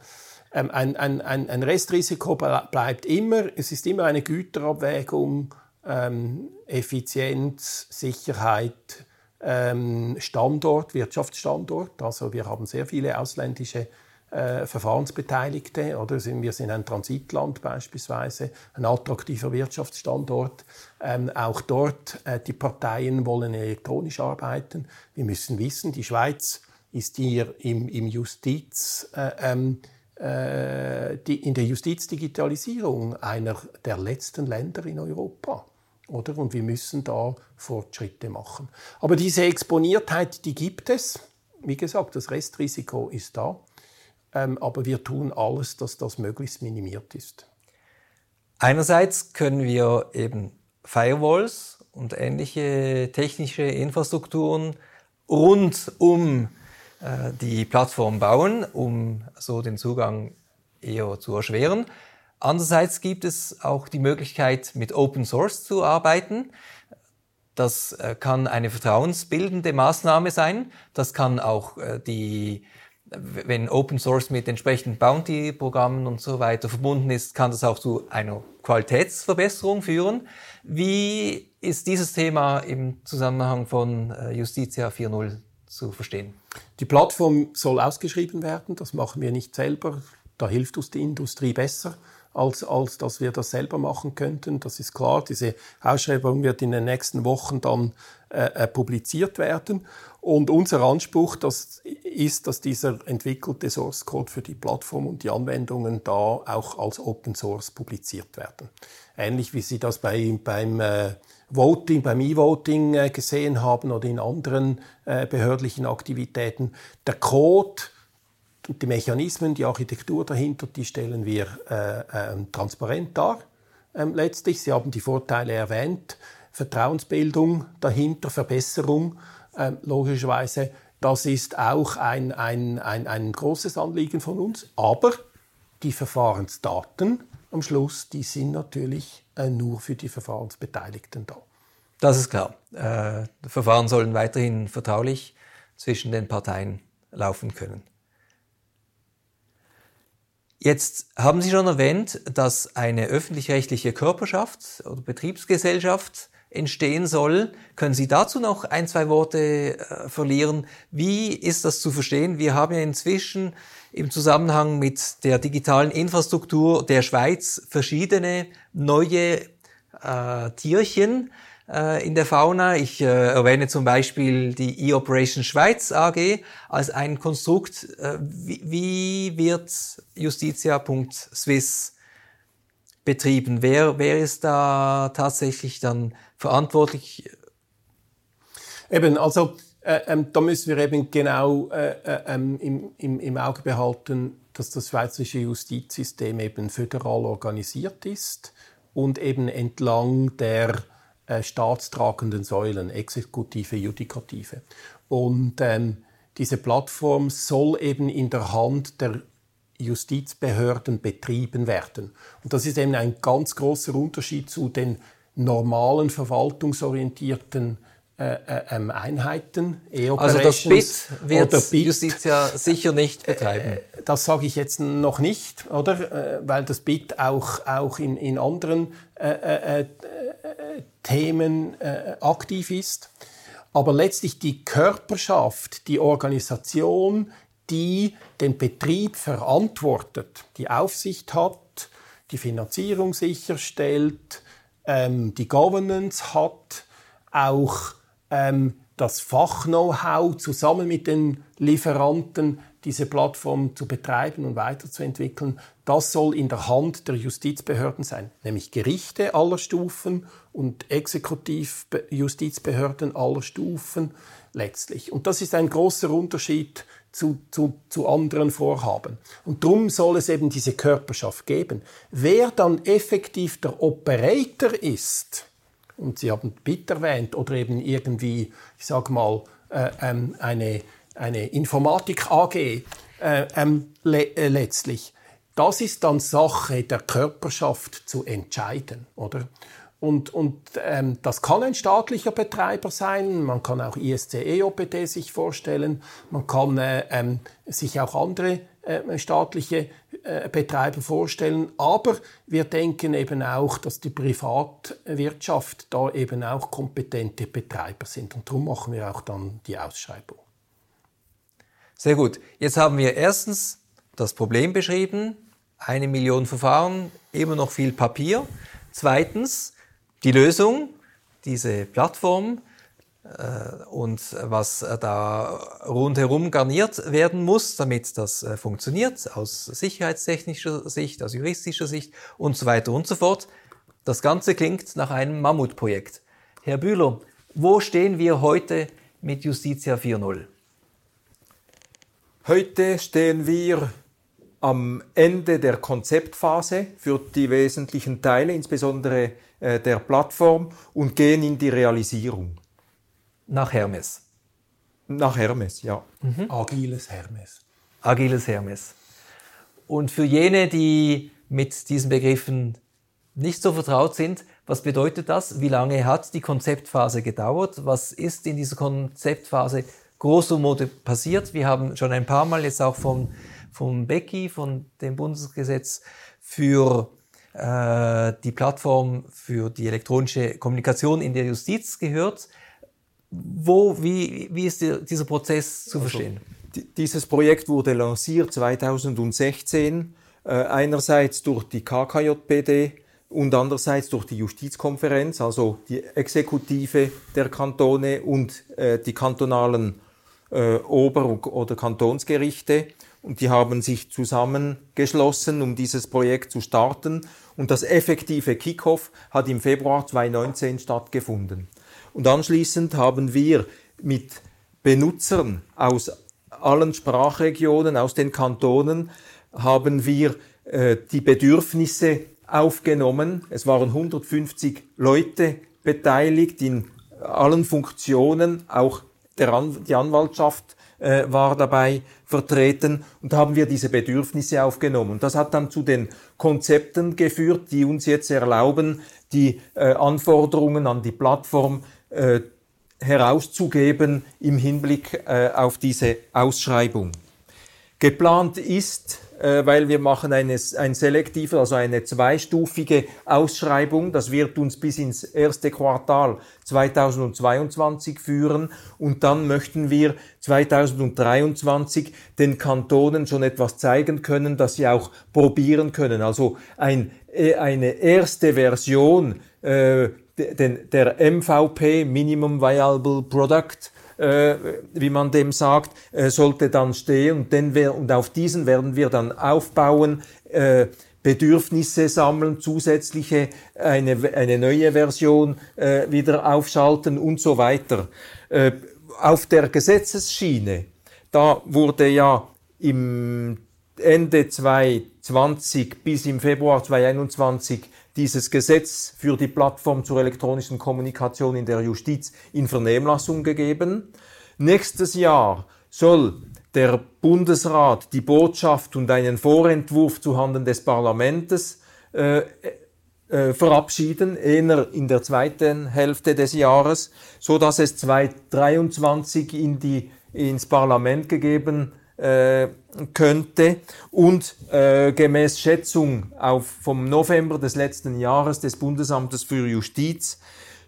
Ähm, ein, ein, ein, Restrisiko bleibt immer. Es ist immer eine Güterabwägung, ähm, Effizienz, Sicherheit, ähm, Standort, Wirtschaftsstandort. Also wir haben sehr viele ausländische äh, Verfahrensbeteiligte. Oder? Wir sind ein Transitland beispielsweise, ein attraktiver Wirtschaftsstandort. Ähm, auch dort, äh, die Parteien wollen elektronisch arbeiten. Wir müssen wissen, die Schweiz ist hier im, im Justiz, äh, ähm, äh, die, in der Justizdigitalisierung einer der letzten Länder in Europa. Oder? Und wir müssen da Fortschritte machen. Aber diese Exponiertheit, die gibt es. Wie gesagt, das Restrisiko ist da. Ähm, aber wir tun alles, dass das möglichst minimiert ist. Einerseits können wir eben Firewalls und ähnliche technische Infrastrukturen rund um äh, die Plattform bauen, um so den Zugang eher zu erschweren. Andererseits gibt es auch die Möglichkeit, mit Open Source zu arbeiten. Das äh, kann eine vertrauensbildende Maßnahme sein. Das kann auch äh, die wenn Open Source mit entsprechenden Bounty-Programmen und so weiter verbunden ist, kann das auch zu einer Qualitätsverbesserung führen. Wie ist dieses Thema im Zusammenhang von äh, Justitia 4.0 zu verstehen? Die Plattform soll ausgeschrieben werden, das machen wir nicht selber. Da hilft uns die Industrie besser als, als dass wir das selber machen könnten. Das ist klar. Diese Ausschreibung wird in den nächsten Wochen dann äh, äh, publiziert werden. Und unser Anspruch das ist, dass dieser entwickelte Source Code für die Plattform und die Anwendungen da auch als Open Source publiziert werden. Ähnlich wie Sie das bei, beim äh, Voting, beim E-Voting äh, gesehen haben oder in anderen äh, behördlichen Aktivitäten. Der Code die Mechanismen, die Architektur dahinter, die stellen wir äh, äh, transparent dar. Ähm, letztlich, Sie haben die Vorteile erwähnt, Vertrauensbildung dahinter, Verbesserung, äh, logischerweise. Das ist auch ein, ein, ein, ein großes Anliegen von uns. Aber die Verfahrensdaten am Schluss, die sind natürlich äh, nur für die Verfahrensbeteiligten da. Das ist klar. Äh, Verfahren sollen weiterhin vertraulich zwischen den Parteien laufen können. Jetzt haben Sie schon erwähnt, dass eine öffentlich-rechtliche Körperschaft oder Betriebsgesellschaft entstehen soll. Können Sie dazu noch ein, zwei Worte äh, verlieren? Wie ist das zu verstehen? Wir haben ja inzwischen im Zusammenhang mit der digitalen Infrastruktur der Schweiz verschiedene neue äh, Tierchen äh, in der Fauna. Ich äh, erwähne zum Beispiel die E-Operation Schweiz AG als ein Konstrukt. Äh, wie, wie wird Justitia.swiss betrieben? Wer, wer ist da tatsächlich dann verantwortlich? Eben, also äh, ähm, da müssen wir eben genau äh, äh, ähm, im, im, im Auge behalten, dass das schweizerische Justizsystem eben föderal organisiert ist und eben entlang der äh, staatstragenden Säulen, Exekutive, Judikative. Und ähm, diese Plattform soll eben in der Hand der Justizbehörden betrieben werden. Und das ist eben ein ganz großer Unterschied zu den normalen verwaltungsorientierten äh, äh, ähm, Einheiten, Also das BIT wird BIT, Justitia sicher nicht betreiben. Äh, das sage ich jetzt noch nicht, oder? Weil das BIT auch, auch in, in anderen äh, äh, Themen aktiv ist. Aber letztlich die Körperschaft, die Organisation, die den Betrieb verantwortet, die Aufsicht hat, die Finanzierung sicherstellt, ähm, die Governance hat, auch ähm, das Fach-Know-how zusammen mit den Lieferanten diese Plattform zu betreiben und weiterzuentwickeln, das soll in der Hand der Justizbehörden sein, nämlich Gerichte aller Stufen und Exekutivjustizbehörden aller Stufen letztlich. Und das ist ein großer Unterschied zu, zu, zu anderen Vorhaben. Und darum soll es eben diese Körperschaft geben. Wer dann effektiv der Operator ist, und Sie haben BIT erwähnt, oder eben irgendwie, ich sage mal, äh, ähm, eine, eine Informatik AG äh, ähm, le äh, letztlich. Das ist dann Sache der Körperschaft zu entscheiden, oder? Und, und ähm, das kann ein staatlicher Betreiber sein, man kann auch ISCE OPD sich vorstellen, man kann äh, ähm, sich auch andere äh, staatliche äh, Betreiber vorstellen, aber wir denken eben auch, dass die Privatwirtschaft da eben auch kompetente Betreiber sind und darum machen wir auch dann die Ausschreibung. Sehr gut. Jetzt haben wir erstens das Problem beschrieben, eine Million Verfahren, immer noch viel Papier. Zweitens, die Lösung, diese Plattform äh, und was da rundherum garniert werden muss, damit das äh, funktioniert, aus sicherheitstechnischer Sicht, aus juristischer Sicht und so weiter und so fort. Das Ganze klingt nach einem Mammutprojekt. Herr Bühler, wo stehen wir heute mit Justitia 4.0? Heute stehen wir am Ende der Konzeptphase für die wesentlichen Teile, insbesondere äh, der Plattform, und gehen in die Realisierung. Nach Hermes. Nach Hermes, ja. Mhm. Agiles Hermes. Agiles Hermes. Und für jene, die mit diesen Begriffen nicht so vertraut sind, was bedeutet das? Wie lange hat die Konzeptphase gedauert? Was ist in dieser Konzeptphase grosso modo passiert? Wir haben schon ein paar Mal jetzt auch von vom BECI, von dem Bundesgesetz für äh, die Plattform für die elektronische Kommunikation in der Justiz gehört. Wo, wie, wie ist die, dieser Prozess zu also, verstehen? Dieses Projekt wurde lanciert 2016, äh, einerseits durch die KKJPD und andererseits durch die Justizkonferenz, also die Exekutive der Kantone und äh, die kantonalen äh, Ober- oder Kantonsgerichte und die haben sich zusammengeschlossen, um dieses Projekt zu starten. Und das effektive Kickoff hat im Februar 2019 stattgefunden. Und anschließend haben wir mit Benutzern aus allen Sprachregionen, aus den Kantonen, haben wir äh, die Bedürfnisse aufgenommen. Es waren 150 Leute beteiligt in allen Funktionen, auch An die Anwaltschaft äh, war dabei vertreten und haben wir diese Bedürfnisse aufgenommen. Und das hat dann zu den Konzepten geführt, die uns jetzt erlauben, die äh, Anforderungen an die Plattform äh, herauszugeben im Hinblick äh, auf diese Ausschreibung. Geplant ist, weil wir machen eine, ein selektive, also eine zweistufige Ausschreibung. Das wird uns bis ins erste Quartal 2022 führen und dann möchten wir 2023 den Kantonen schon etwas zeigen können, dass sie auch probieren können. Also ein, äh, eine erste Version äh, der MVP, Minimum Viable Product, äh, wie man dem sagt, äh, sollte dann stehen und, den wir, und auf diesen werden wir dann aufbauen, äh, Bedürfnisse sammeln, zusätzliche eine, eine neue Version äh, wieder aufschalten und so weiter. Äh, auf der Gesetzesschiene, da wurde ja im Ende 2020 bis im Februar 2021 dieses Gesetz für die Plattform zur elektronischen Kommunikation in der Justiz in Vernehmlassung gegeben. Nächstes Jahr soll der Bundesrat die Botschaft und einen Vorentwurf zuhanden des Parlaments äh, äh, verabschieden, eher in der zweiten Hälfte des Jahres, so dass es 2023 in die, ins Parlament gegeben äh, könnte und äh, gemäß Schätzung auf, vom November des letzten Jahres des Bundesamtes für Justiz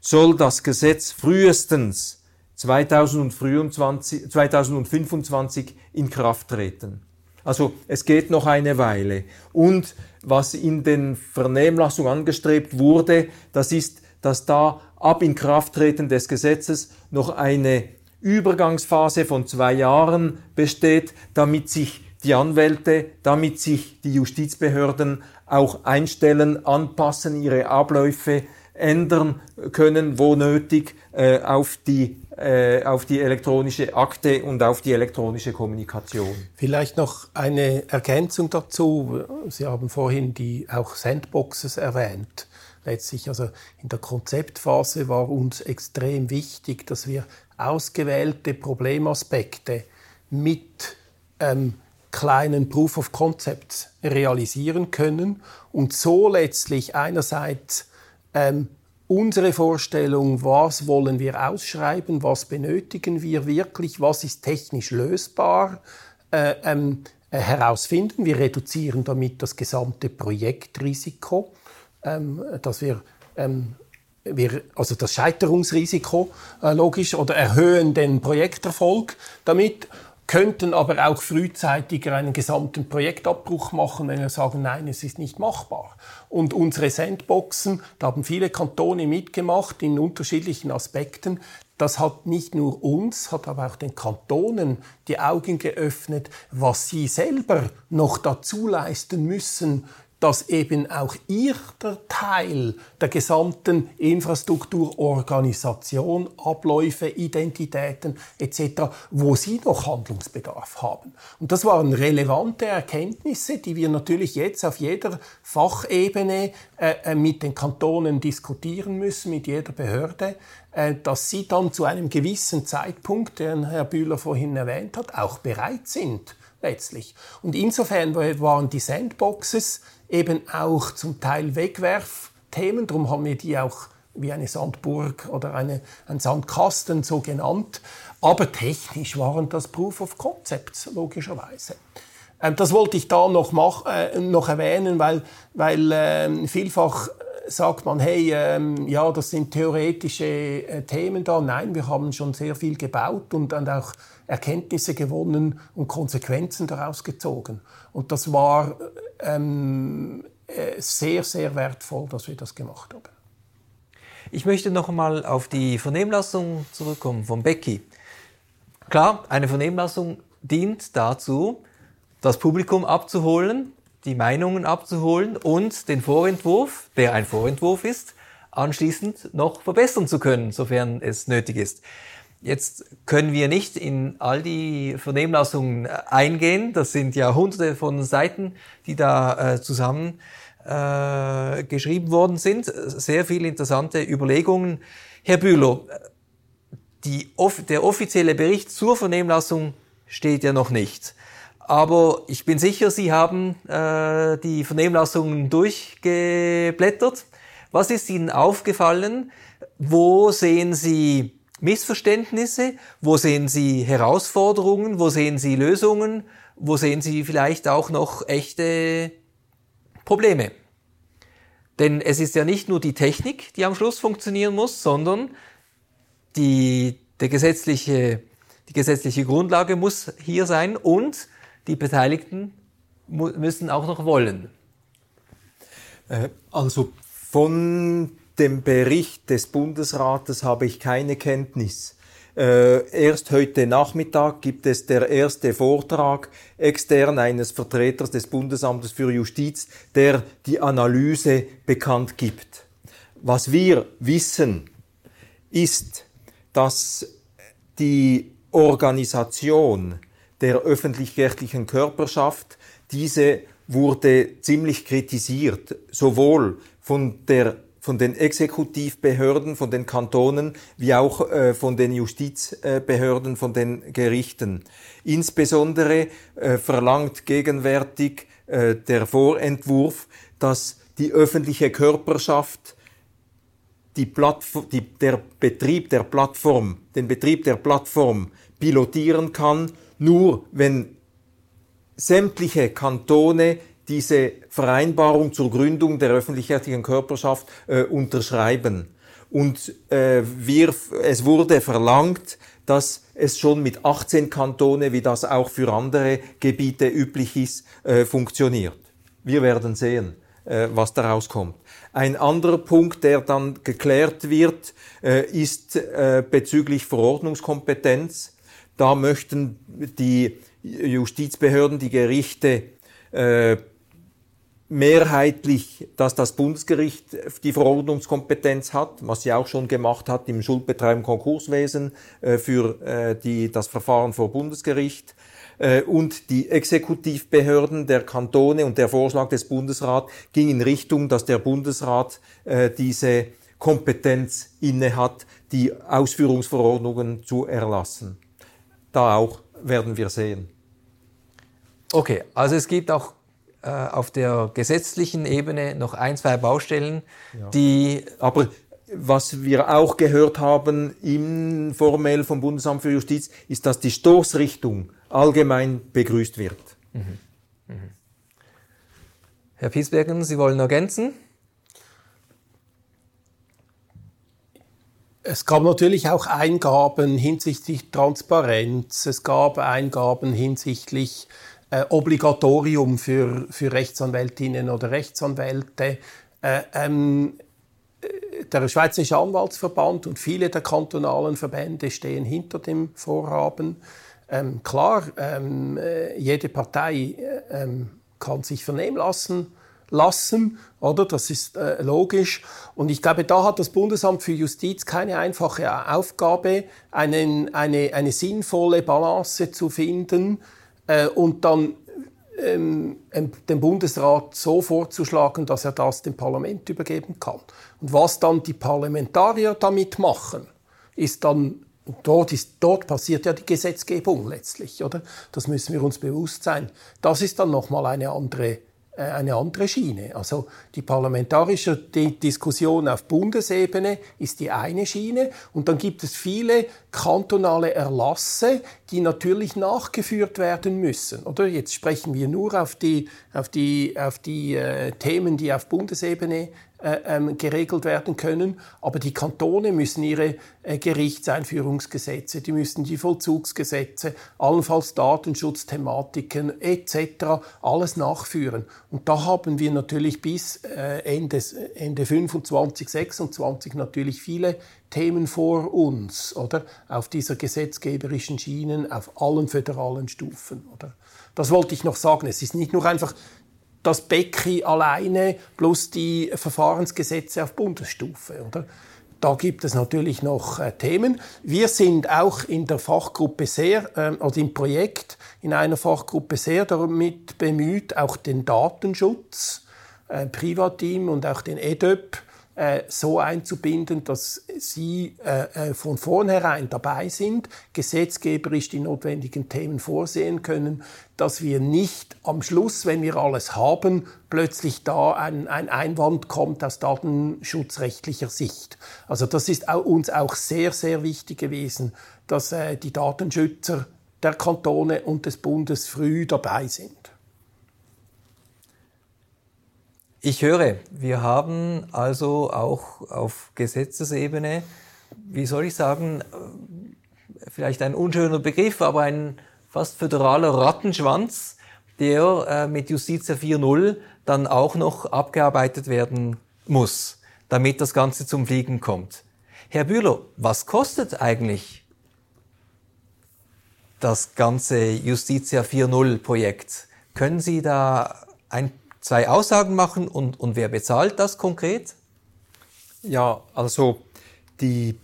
soll das Gesetz frühestens 2023, 2025 in Kraft treten. Also es geht noch eine Weile. Und was in den Vernehmlassungen angestrebt wurde, das ist, dass da ab Inkrafttreten des Gesetzes noch eine Übergangsphase von zwei Jahren besteht, damit sich die Anwälte, damit sich die Justizbehörden auch einstellen, anpassen, ihre Abläufe ändern können, wo nötig, äh, auf, die, äh, auf die elektronische Akte und auf die elektronische Kommunikation. Vielleicht noch eine Ergänzung dazu. Sie haben vorhin die auch Sandboxes erwähnt letztlich, also in der Konzeptphase war uns extrem wichtig, dass wir ausgewählte Problemaspekte mit ähm, kleinen Proof of Concepts realisieren können und so letztlich einerseits ähm, unsere Vorstellung, was wollen wir ausschreiben, was benötigen wir wirklich, was ist technisch lösbar, äh, ähm, äh, herausfinden. Wir reduzieren damit das gesamte Projektrisiko, ähm, dass wir ähm, wir, also das Scheiterungsrisiko äh, logisch oder erhöhen den Projekterfolg damit könnten aber auch frühzeitiger einen gesamten Projektabbruch machen, wenn wir sagen, nein, es ist nicht machbar. Und unsere Sandboxen, da haben viele Kantone mitgemacht in unterschiedlichen Aspekten. Das hat nicht nur uns, hat aber auch den Kantonen die Augen geöffnet, was sie selber noch dazu leisten müssen, dass eben auch ihr Teil der gesamten Infrastrukturorganisation, Abläufe, Identitäten etc., wo sie noch Handlungsbedarf haben. Und das waren relevante Erkenntnisse, die wir natürlich jetzt auf jeder Fachebene äh, äh mit den Kantonen diskutieren müssen, mit jeder Behörde, äh, dass sie dann zu einem gewissen Zeitpunkt, den Herr Bühler vorhin erwähnt hat, auch bereit sind letztlich. Und insofern waren die Sandboxes eben auch zum Teil Wegwerfthemen. Darum haben wir die auch wie eine Sandburg oder eine, ein Sandkasten so genannt. Aber technisch waren das Proof of Concepts, logischerweise. Ähm, das wollte ich da noch, mach, äh, noch erwähnen, weil, weil äh, vielfach sagt man, hey, ähm, ja, das sind theoretische äh, Themen da. Nein, wir haben schon sehr viel gebaut und, und auch Erkenntnisse gewonnen und Konsequenzen daraus gezogen. Und das war ähm, äh, sehr, sehr wertvoll, dass wir das gemacht haben. Ich möchte noch einmal auf die Vernehmlassung zurückkommen von Becky. Klar, eine Vernehmlassung dient dazu, das Publikum abzuholen, die Meinungen abzuholen und den Vorentwurf, der ein Vorentwurf ist, anschließend noch verbessern zu können, sofern es nötig ist. Jetzt können wir nicht in all die Vernehmlassungen äh, eingehen. Das sind ja hunderte von Seiten, die da äh, zusammen äh, geschrieben worden sind. Sehr viele interessante Überlegungen. Herr Bühler, die, der offizielle Bericht zur Vernehmlassung steht ja noch nicht. Aber ich bin sicher, Sie haben äh, die Vernehmlassungen durchgeblättert. Was ist Ihnen aufgefallen? Wo sehen Sie Missverständnisse? Wo sehen Sie Herausforderungen? Wo sehen Sie Lösungen? Wo sehen Sie vielleicht auch noch echte Probleme? Denn es ist ja nicht nur die Technik, die am Schluss funktionieren muss, sondern die, der gesetzliche, die gesetzliche Grundlage muss hier sein und die Beteiligten müssen auch noch wollen. Äh, also von dem Bericht des Bundesrates habe ich keine Kenntnis. Äh, erst heute Nachmittag gibt es der erste Vortrag extern eines Vertreters des Bundesamtes für Justiz, der die Analyse bekannt gibt. Was wir wissen, ist, dass die Organisation der öffentlich-rechtlichen Körperschaft, diese wurde ziemlich kritisiert, sowohl von der von den Exekutivbehörden, von den Kantonen, wie auch äh, von den Justizbehörden, von den Gerichten. Insbesondere äh, verlangt gegenwärtig äh, der Vorentwurf, dass die öffentliche Körperschaft die Plattform, die, der Betrieb der Plattform, den Betrieb der Plattform pilotieren kann, nur wenn sämtliche Kantone diese Vereinbarung zur Gründung der öffentlich-rechtlichen Körperschaft äh, unterschreiben. Und äh, wir, es wurde verlangt, dass es schon mit 18 Kantone, wie das auch für andere Gebiete üblich ist, äh, funktioniert. Wir werden sehen, äh, was daraus kommt. Ein anderer Punkt, der dann geklärt wird, äh, ist äh, bezüglich Verordnungskompetenz. Da möchten die Justizbehörden, die Gerichte äh, mehrheitlich, dass das Bundesgericht die Verordnungskompetenz hat, was sie auch schon gemacht hat im Schuldbetreib im Konkurswesen äh, für äh, die, das Verfahren vor Bundesgericht. Äh, und die Exekutivbehörden der Kantone und der Vorschlag des Bundesrats ging in Richtung, dass der Bundesrat diese Kompetenz inne hat, die Ausführungsverordnungen zu erlassen. Da auch werden wir sehen. Okay, also es gibt auch äh, auf der gesetzlichen Ebene noch ein, zwei Baustellen, ja. die... Aber was wir auch gehört haben im formell vom Bundesamt für Justiz, ist, dass die Stoßrichtung allgemein begrüßt wird. Mhm. Mhm. Herr Piesbergen, Sie wollen ergänzen? Es gab natürlich auch Eingaben hinsichtlich Transparenz, es gab Eingaben hinsichtlich äh, Obligatorium für, für Rechtsanwältinnen oder Rechtsanwälte. Äh, ähm, äh, der Schweizerische Anwaltsverband und viele der kantonalen Verbände stehen hinter dem Vorhaben. Ähm, klar, ähm, äh, jede Partei äh, ähm, kann sich vernehmen lassen, oder? Das ist äh, logisch. Und ich glaube, da hat das Bundesamt für Justiz keine einfache Aufgabe, einen, eine, eine sinnvolle Balance zu finden äh, und dann ähm, dem Bundesrat so vorzuschlagen, dass er das dem Parlament übergeben kann. Und was dann die Parlamentarier damit machen, ist dann dort, ist, dort passiert ja die Gesetzgebung letztlich, oder? Das müssen wir uns bewusst sein. Das ist dann nochmal eine andere eine andere Schiene. Also die parlamentarische Diskussion auf Bundesebene ist die eine Schiene und dann gibt es viele kantonale Erlasse, die natürlich nachgeführt werden müssen. Oder jetzt sprechen wir nur auf die, auf die, auf die äh, Themen, die auf Bundesebene äh, ähm, geregelt werden können. Aber die Kantone müssen ihre äh, Gerichtseinführungsgesetze, die müssen die Vollzugsgesetze, allenfalls Datenschutzthematiken etc. alles nachführen. Und da haben wir natürlich bis äh, Ende, Ende 25, 26 natürlich viele Themen vor uns, oder? Auf dieser gesetzgeberischen Schienen, auf allen föderalen Stufen, oder? Das wollte ich noch sagen. Es ist nicht nur einfach das Becky alleine plus die Verfahrensgesetze auf Bundesstufe. Oder? Da gibt es natürlich noch äh, Themen. Wir sind auch in der Fachgruppe sehr, äh, also im Projekt in einer Fachgruppe sehr damit bemüht, auch den Datenschutz, äh, Privateam und auch den EDÖP so einzubinden, dass sie äh, äh, von vornherein dabei sind, gesetzgeberisch die notwendigen Themen vorsehen können, dass wir nicht am Schluss, wenn wir alles haben, plötzlich da ein, ein Einwand kommt aus datenschutzrechtlicher Sicht. Also das ist uns auch sehr, sehr wichtig gewesen, dass äh, die Datenschützer der Kantone und des Bundes früh dabei sind. Ich höre, wir haben also auch auf Gesetzesebene, wie soll ich sagen, vielleicht ein unschöner Begriff, aber ein fast föderaler Rattenschwanz, der äh, mit Justitia 4.0 dann auch noch abgearbeitet werden muss, damit das Ganze zum Fliegen kommt. Herr Bühler, was kostet eigentlich das ganze Justitia 4.0 Projekt? Können Sie da ein zwei Aussagen machen und, und wer bezahlt das konkret? Ja, also die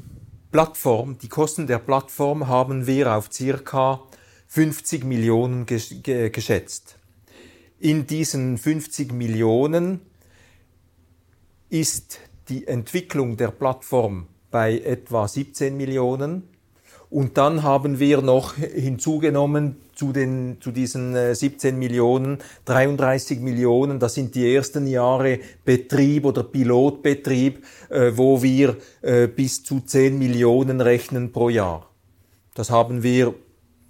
Plattform, die Kosten der Plattform haben wir auf circa 50 Millionen geschätzt. In diesen 50 Millionen ist die Entwicklung der Plattform bei etwa 17 Millionen und dann haben wir noch hinzugenommen zu, den, zu diesen 17 äh, Millionen, 33 Millionen, das sind die ersten Jahre Betrieb oder Pilotbetrieb, äh, wo wir äh, bis zu 10 Millionen rechnen pro Jahr. Das haben wir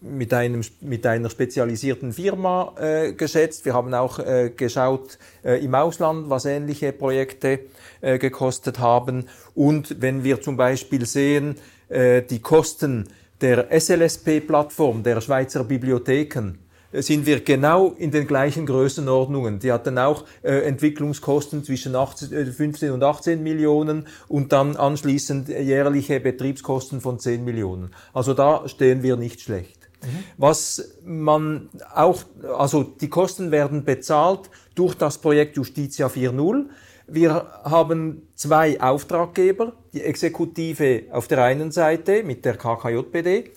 mit, einem, mit einer spezialisierten Firma äh, geschätzt. Wir haben auch äh, geschaut äh, im Ausland, was ähnliche Projekte gekostet haben. Und wenn wir zum Beispiel sehen, äh, die Kosten der SLSP-Plattform der Schweizer Bibliotheken äh, sind wir genau in den gleichen Größenordnungen. Die hatten auch äh, Entwicklungskosten zwischen 18, äh, 15 und 18 Millionen und dann anschließend jährliche Betriebskosten von 10 Millionen. Also da stehen wir nicht schlecht. Mhm. Was man auch, also die Kosten werden bezahlt durch das Projekt Justitia 4.0. Wir haben zwei Auftraggeber, die Exekutive auf der einen Seite mit der KKJPD,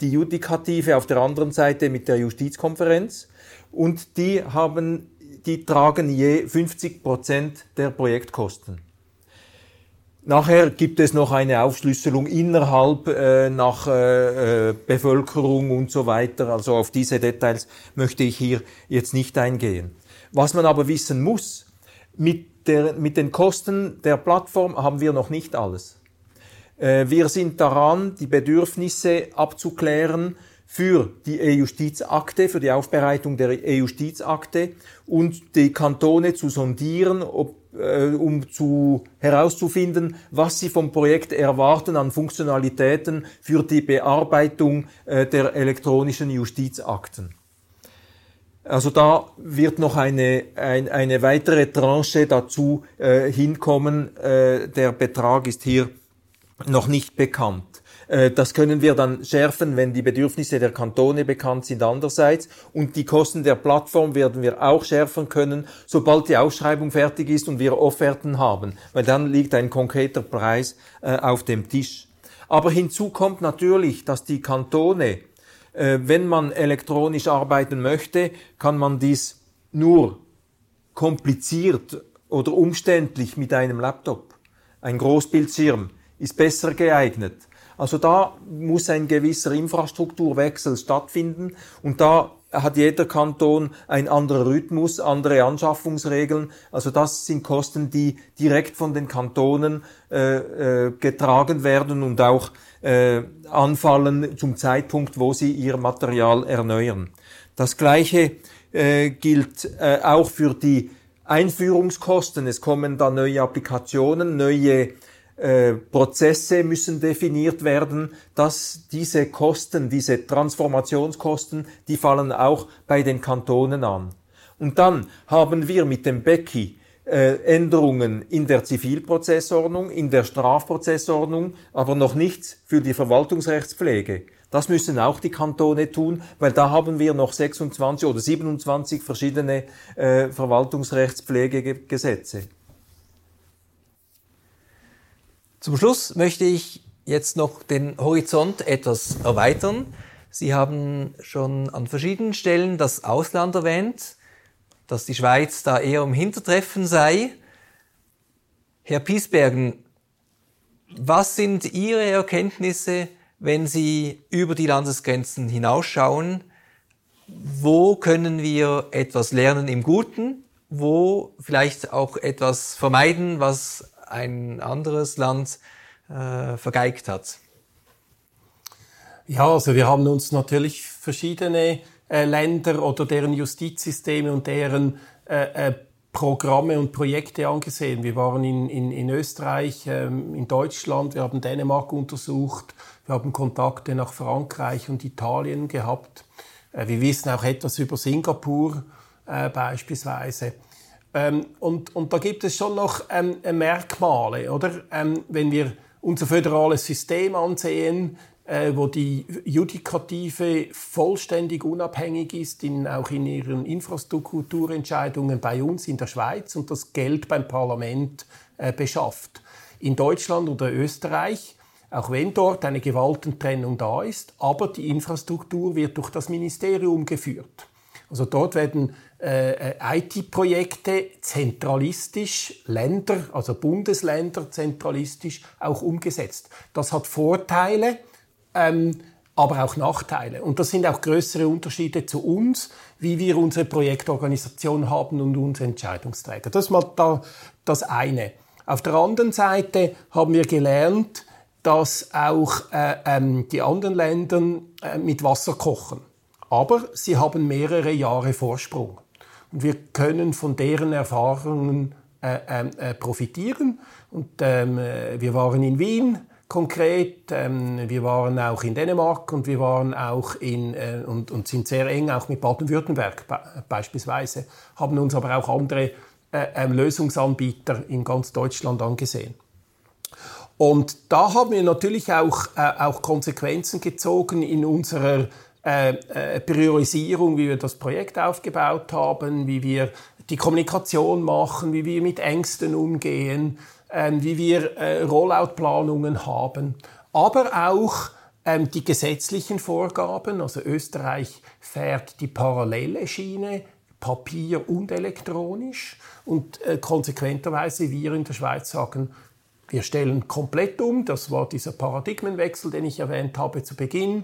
die Judikative auf der anderen Seite mit der Justizkonferenz und die haben, die tragen je 50 Prozent der Projektkosten. Nachher gibt es noch eine Aufschlüsselung innerhalb äh, nach äh, äh Bevölkerung und so weiter. Also auf diese Details möchte ich hier jetzt nicht eingehen. Was man aber wissen muss, mit der, mit den Kosten der Plattform haben wir noch nicht alles. Äh, wir sind daran, die Bedürfnisse abzuklären für die E-Justizakte, für die Aufbereitung der E-Justizakte und die Kantone zu sondieren, ob, äh, um zu, herauszufinden, was sie vom Projekt erwarten an Funktionalitäten für die Bearbeitung äh, der elektronischen Justizakten. Also da wird noch eine, ein, eine weitere Tranche dazu äh, hinkommen. Äh, der Betrag ist hier noch nicht bekannt. Äh, das können wir dann schärfen, wenn die Bedürfnisse der Kantone bekannt sind andererseits. Und die Kosten der Plattform werden wir auch schärfen können, sobald die Ausschreibung fertig ist und wir Offerten haben. Weil dann liegt ein konkreter Preis äh, auf dem Tisch. Aber hinzu kommt natürlich, dass die Kantone wenn man elektronisch arbeiten möchte, kann man dies nur kompliziert oder umständlich mit einem Laptop. Ein Großbildschirm ist besser geeignet. Also da muss ein gewisser Infrastrukturwechsel stattfinden und da hat jeder Kanton ein anderer Rhythmus, andere Anschaffungsregeln. Also das sind Kosten, die direkt von den Kantonen äh, äh, getragen werden und auch äh, anfallen zum Zeitpunkt, wo sie ihr Material erneuern. Das Gleiche äh, gilt äh, auch für die Einführungskosten. Es kommen da neue Applikationen, neue äh, Prozesse müssen definiert werden, dass diese Kosten, diese Transformationskosten, die fallen auch bei den Kantonen an. Und dann haben wir mit dem Becky äh, Änderungen in der Zivilprozessordnung, in der Strafprozessordnung, aber noch nichts für die Verwaltungsrechtspflege. Das müssen auch die Kantone tun, weil da haben wir noch 26 oder 27 verschiedene äh, Verwaltungsrechtspflegegesetze. Zum Schluss möchte ich jetzt noch den Horizont etwas erweitern. Sie haben schon an verschiedenen Stellen das Ausland erwähnt, dass die Schweiz da eher im Hintertreffen sei. Herr Piesbergen, was sind Ihre Erkenntnisse, wenn Sie über die Landesgrenzen hinausschauen? Wo können wir etwas lernen im Guten? Wo vielleicht auch etwas vermeiden, was ein anderes Land äh, vergeigt hat? Ja, also wir haben uns natürlich verschiedene äh, Länder oder deren Justizsysteme und deren äh, äh, Programme und Projekte angesehen. Wir waren in, in, in Österreich, ähm, in Deutschland, wir haben Dänemark untersucht, wir haben Kontakte nach Frankreich und Italien gehabt. Äh, wir wissen auch etwas über Singapur äh, beispielsweise. Ähm, und, und da gibt es schon noch ähm, Merkmale, oder? Ähm, wenn wir unser föderales System ansehen, äh, wo die Judikative vollständig unabhängig ist, in, auch in ihren Infrastrukturentscheidungen bei uns in der Schweiz und das Geld beim Parlament äh, beschafft. In Deutschland oder Österreich, auch wenn dort eine Gewaltentrennung da ist, aber die Infrastruktur wird durch das Ministerium geführt. Also dort werden IT-Projekte zentralistisch, Länder, also Bundesländer zentralistisch auch umgesetzt. Das hat Vorteile, ähm, aber auch Nachteile. Und das sind auch größere Unterschiede zu uns, wie wir unsere Projektorganisation haben und unsere Entscheidungsträger. Das ist mal da, das eine. Auf der anderen Seite haben wir gelernt, dass auch äh, ähm, die anderen Länder äh, mit Wasser kochen. Aber sie haben mehrere Jahre Vorsprung. Und wir können von deren Erfahrungen äh, ähm, äh profitieren. Und ähm, äh, wir waren in Wien konkret. Ähm, wir waren auch in Dänemark und wir waren auch in äh, und, und sind sehr eng auch mit Baden-Württemberg be beispielsweise, haben uns aber auch andere äh, äh, Lösungsanbieter in ganz Deutschland angesehen. Und da haben wir natürlich auch, äh, auch Konsequenzen gezogen in unserer äh, äh, Priorisierung, wie wir das Projekt aufgebaut haben, wie wir die Kommunikation machen, wie wir mit Ängsten umgehen, ähm, wie wir äh, Rollout-Planungen haben, aber auch ähm, die gesetzlichen Vorgaben. Also Österreich fährt die parallele Schiene, Papier und elektronisch. Und äh, konsequenterweise wir in der Schweiz sagen, wir stellen komplett um. Das war dieser Paradigmenwechsel, den ich erwähnt habe zu Beginn.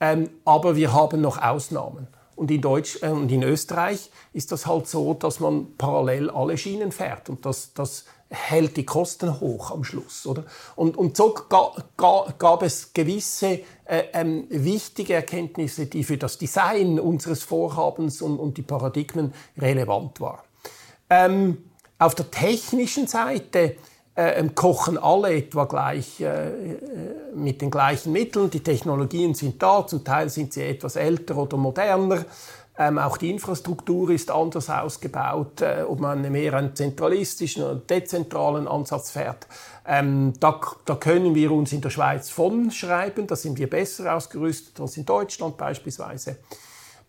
Ähm, aber wir haben noch Ausnahmen. Und in, Deutsch, äh, und in Österreich ist das halt so, dass man parallel alle Schienen fährt. Und das, das hält die Kosten hoch am Schluss. Oder? Und, und so ga, ga, gab es gewisse äh, ähm, wichtige Erkenntnisse, die für das Design unseres Vorhabens und, und die Paradigmen relevant waren. Ähm, auf der technischen Seite äh, kochen alle etwa gleich äh, äh, mit den gleichen Mitteln. Die Technologien sind da, zum Teil sind sie etwas älter oder moderner. Ähm, auch die Infrastruktur ist anders ausgebaut, äh, ob man mehr einen zentralistischen oder dezentralen Ansatz fährt. Ähm, da, da, können wir uns in der Schweiz von schreiben, da sind wir besser ausgerüstet als in Deutschland beispielsweise.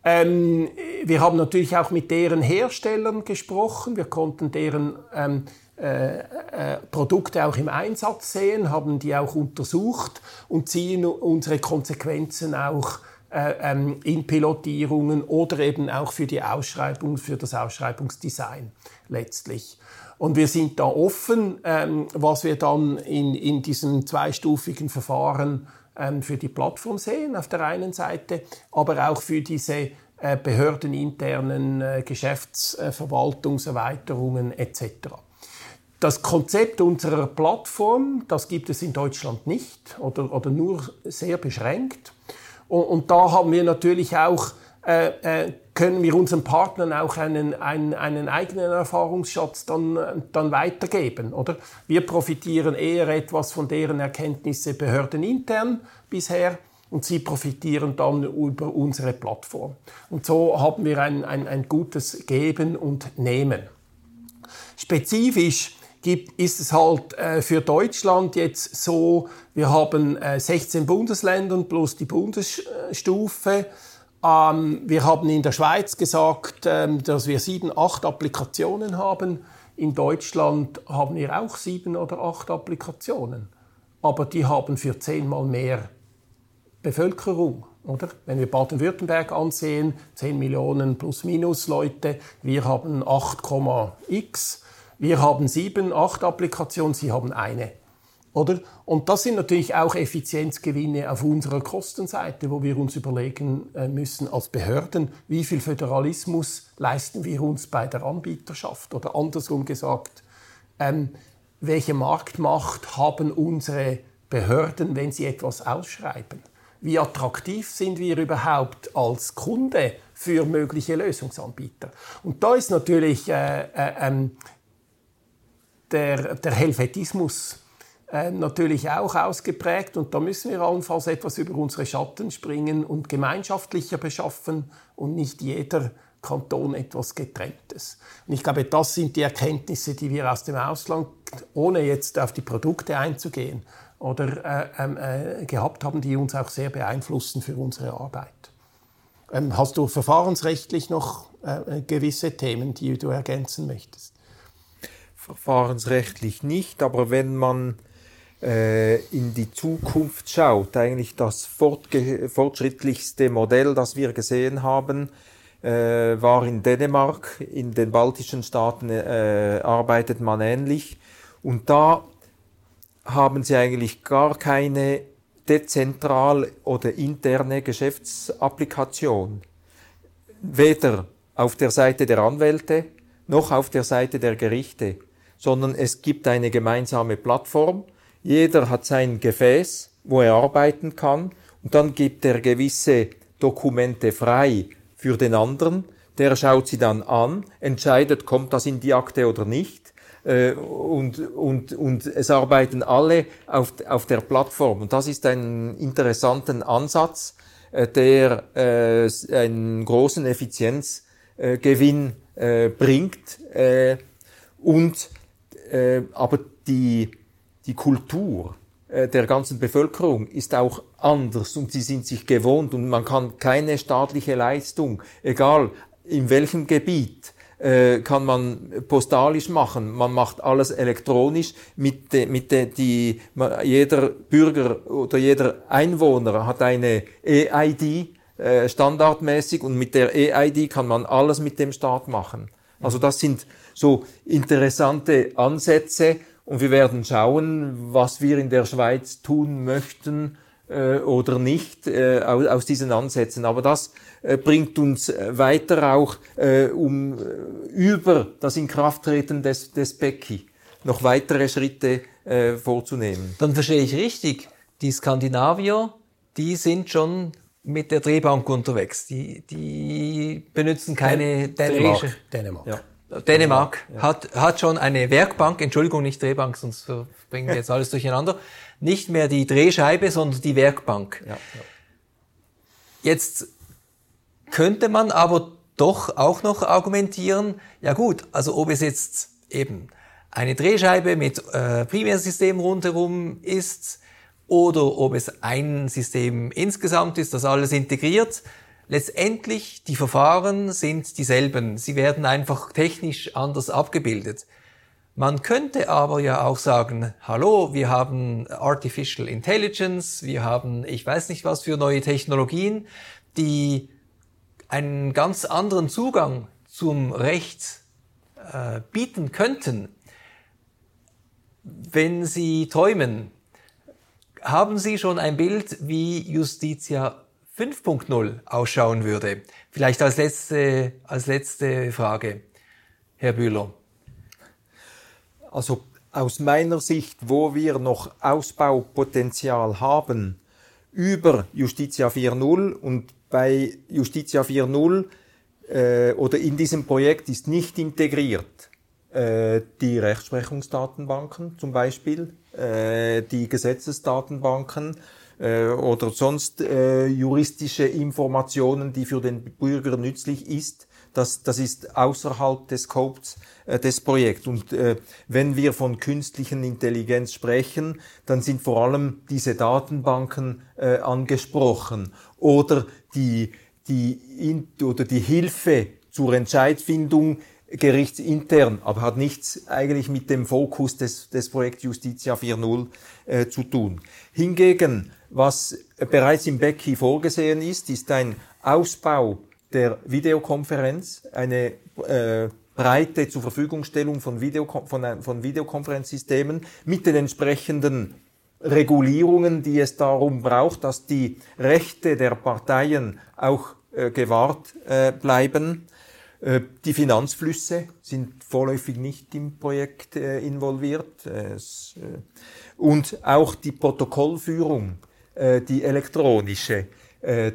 Ähm, wir haben natürlich auch mit deren Herstellern gesprochen, wir konnten deren ähm, äh, äh, Produkte auch im Einsatz sehen, haben die auch untersucht und ziehen unsere Konsequenzen auch äh, ähm, in Pilotierungen oder eben auch für die Ausschreibung, für das Ausschreibungsdesign letztlich. Und wir sind da offen, ähm, was wir dann in, in diesem zweistufigen Verfahren ähm, für die Plattform sehen, auf der einen Seite, aber auch für diese behördeninternen Geschäftsverwaltungserweiterungen etc. Das Konzept unserer Plattform, das gibt es in Deutschland nicht oder, oder nur sehr beschränkt. Und, und da haben wir natürlich auch, äh, äh, können wir unseren Partnern auch einen, einen, einen eigenen Erfahrungsschatz dann, dann weitergeben, oder? Wir profitieren eher etwas von deren Erkenntnisse behördenintern bisher und sie profitieren dann über unsere Plattform. Und so haben wir ein, ein, ein gutes Geben und Nehmen. Spezifisch gibt, ist es halt äh, für Deutschland jetzt so, wir haben äh, 16 Bundesländer plus die Bundesstufe. Ähm, wir haben in der Schweiz gesagt, ähm, dass wir sieben, acht Applikationen haben. In Deutschland haben wir auch sieben oder acht Applikationen. Aber die haben für zehnmal mehr Bevölkerung. Oder? Wenn wir Baden-Württemberg ansehen, 10 Millionen plus minus Leute, wir haben 8,x Wir haben sieben, acht Applikationen, Sie haben eine. Oder? Und das sind natürlich auch Effizienzgewinne auf unserer Kostenseite, wo wir uns überlegen äh, müssen als Behörden, wie viel Föderalismus leisten wir uns bei der Anbieterschaft? Oder andersrum gesagt, ähm, welche Marktmacht haben unsere Behörden, wenn sie etwas ausschreiben? Wie attraktiv sind wir überhaupt als Kunde für mögliche Lösungsanbieter? Und da ist natürlich äh, äh, ähm, der, der Helvetismus äh, natürlich auch ausgeprägt und da müssen wir allenfalls etwas über unsere Schatten springen und gemeinschaftlicher beschaffen und nicht jeder Kanton etwas Getrenntes. Und ich glaube, das sind die Erkenntnisse, die wir aus dem Ausland, ohne jetzt auf die Produkte einzugehen, oder äh, ähm, äh, gehabt haben, die uns auch sehr beeinflussen für unsere Arbeit. Ähm, hast du verfahrensrechtlich noch äh, gewisse Themen, die du ergänzen möchtest? Verfahrensrechtlich nicht, aber wenn man äh, in die Zukunft schaut, eigentlich das fortschrittlichste Modell, das wir gesehen haben, äh, war in Dänemark. In den baltischen Staaten äh, arbeitet man ähnlich. Und da haben sie eigentlich gar keine dezentral oder interne Geschäftsapplikation. Weder auf der Seite der Anwälte noch auf der Seite der Gerichte, sondern es gibt eine gemeinsame Plattform, jeder hat sein Gefäß, wo er arbeiten kann und dann gibt er gewisse Dokumente frei für den anderen. Der schaut sie dann an, entscheidet, kommt das in die Akte oder nicht. Äh, und, und, und es arbeiten alle auf, auf der Plattform. Und das ist ein interessanter Ansatz, äh, der äh, einen großen Effizienzgewinn bringt. Und, aber die, die Kultur äh, der ganzen Bevölkerung ist auch anders und sie sind sich gewohnt und man kann keine staatliche Leistung, egal in welchem Gebiet, äh, kann man postalisch machen. Man macht alles elektronisch. Mit, de, mit de, die, jeder Bürger oder jeder Einwohner hat eine EID äh, standardmäßig und mit der EID kann man alles mit dem Staat machen. Also das sind so interessante Ansätze und wir werden schauen, was wir in der Schweiz tun möchten äh, oder nicht äh, aus, aus, diesen Ansätzen. Aber das äh, bringt uns weiter auch äh, um äh, über das Inkrafttreten des, des BECI noch weitere Schritte äh, vorzunehmen. Dann verstehe ich richtig. Die Skandinavier, die sind schon mit der Drehbank unterwegs. Die, die benutzen keine Dänemark. Dänemark. Ja. Dänemark ja. hat, hat schon eine Werkbank, Entschuldigung, nicht Drehbank, sonst bringen wir jetzt alles durcheinander. Nicht mehr die Drehscheibe, sondern die Werkbank. Ja, ja. Jetzt könnte man aber doch auch noch argumentieren, ja gut, also ob es jetzt eben eine Drehscheibe mit äh, Primärsystem rundherum ist oder ob es ein System insgesamt ist, das alles integriert, Letztendlich, die Verfahren sind dieselben. Sie werden einfach technisch anders abgebildet. Man könnte aber ja auch sagen, hallo, wir haben Artificial Intelligence, wir haben, ich weiß nicht was für neue Technologien, die einen ganz anderen Zugang zum Recht äh, bieten könnten. Wenn Sie träumen, haben Sie schon ein Bild, wie Justitia 5.0 ausschauen würde. Vielleicht als letzte, als letzte Frage, Herr Bühler. Also aus meiner Sicht, wo wir noch Ausbaupotenzial haben, über Justitia 4.0 und bei Justitia 4.0 äh, oder in diesem Projekt ist nicht integriert äh, die Rechtsprechungsdatenbanken zum Beispiel, äh, die Gesetzesdatenbanken, äh, oder sonst äh, juristische Informationen, die für den Bürger nützlich ist. Das, das ist außerhalb des Scopes äh, des Projekts. Und wenn wir von künstlichen Intelligenz sprechen, dann sind vor allem diese Datenbanken angesprochen oder die, die, oder die Hilfe zur Entscheidfindung gerichtsintern, aber hat nichts eigentlich mit dem Fokus des, des Projekt Justitia 4.0 äh, zu tun. Hingegen was bereits im Becky vorgesehen ist, ist ein Ausbau der Videokonferenz, eine äh, breite zur Verfügungstellung von, Video, von, von Videokonferenzsystemen mit den entsprechenden Regulierungen, die es darum braucht, dass die Rechte der Parteien auch äh, gewahrt äh, bleiben. Äh, die Finanzflüsse sind vorläufig nicht im Projekt äh, involviert. Äh, und auch die Protokollführung, die elektronische,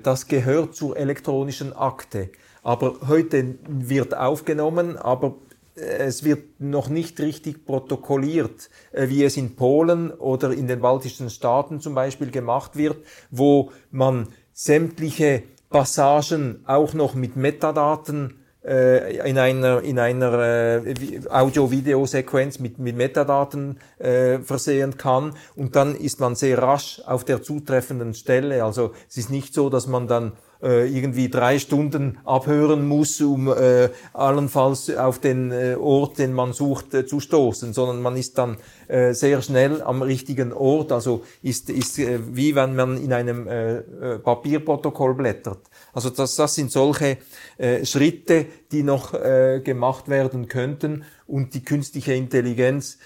das gehört zur elektronischen Akte. Aber heute wird aufgenommen, aber es wird noch nicht richtig protokolliert, wie es in Polen oder in den baltischen Staaten zum Beispiel gemacht wird, wo man sämtliche Passagen auch noch mit Metadaten äh, in einer, in einer äh, Audio-Video-Sequenz mit, mit Metadaten äh, versehen kann und dann ist man sehr rasch auf der zutreffenden Stelle. Also es ist nicht so, dass man dann äh, irgendwie drei Stunden abhören muss, um äh, allenfalls auf den äh, Ort, den man sucht, äh, zu stoßen, sondern man ist dann äh, sehr schnell am richtigen Ort. Also ist, ist äh, wie wenn man in einem äh, äh, Papierprotokoll blättert. Also das, das sind solche äh, Schritte, die noch äh, gemacht werden könnten und die künstliche Intelligenz,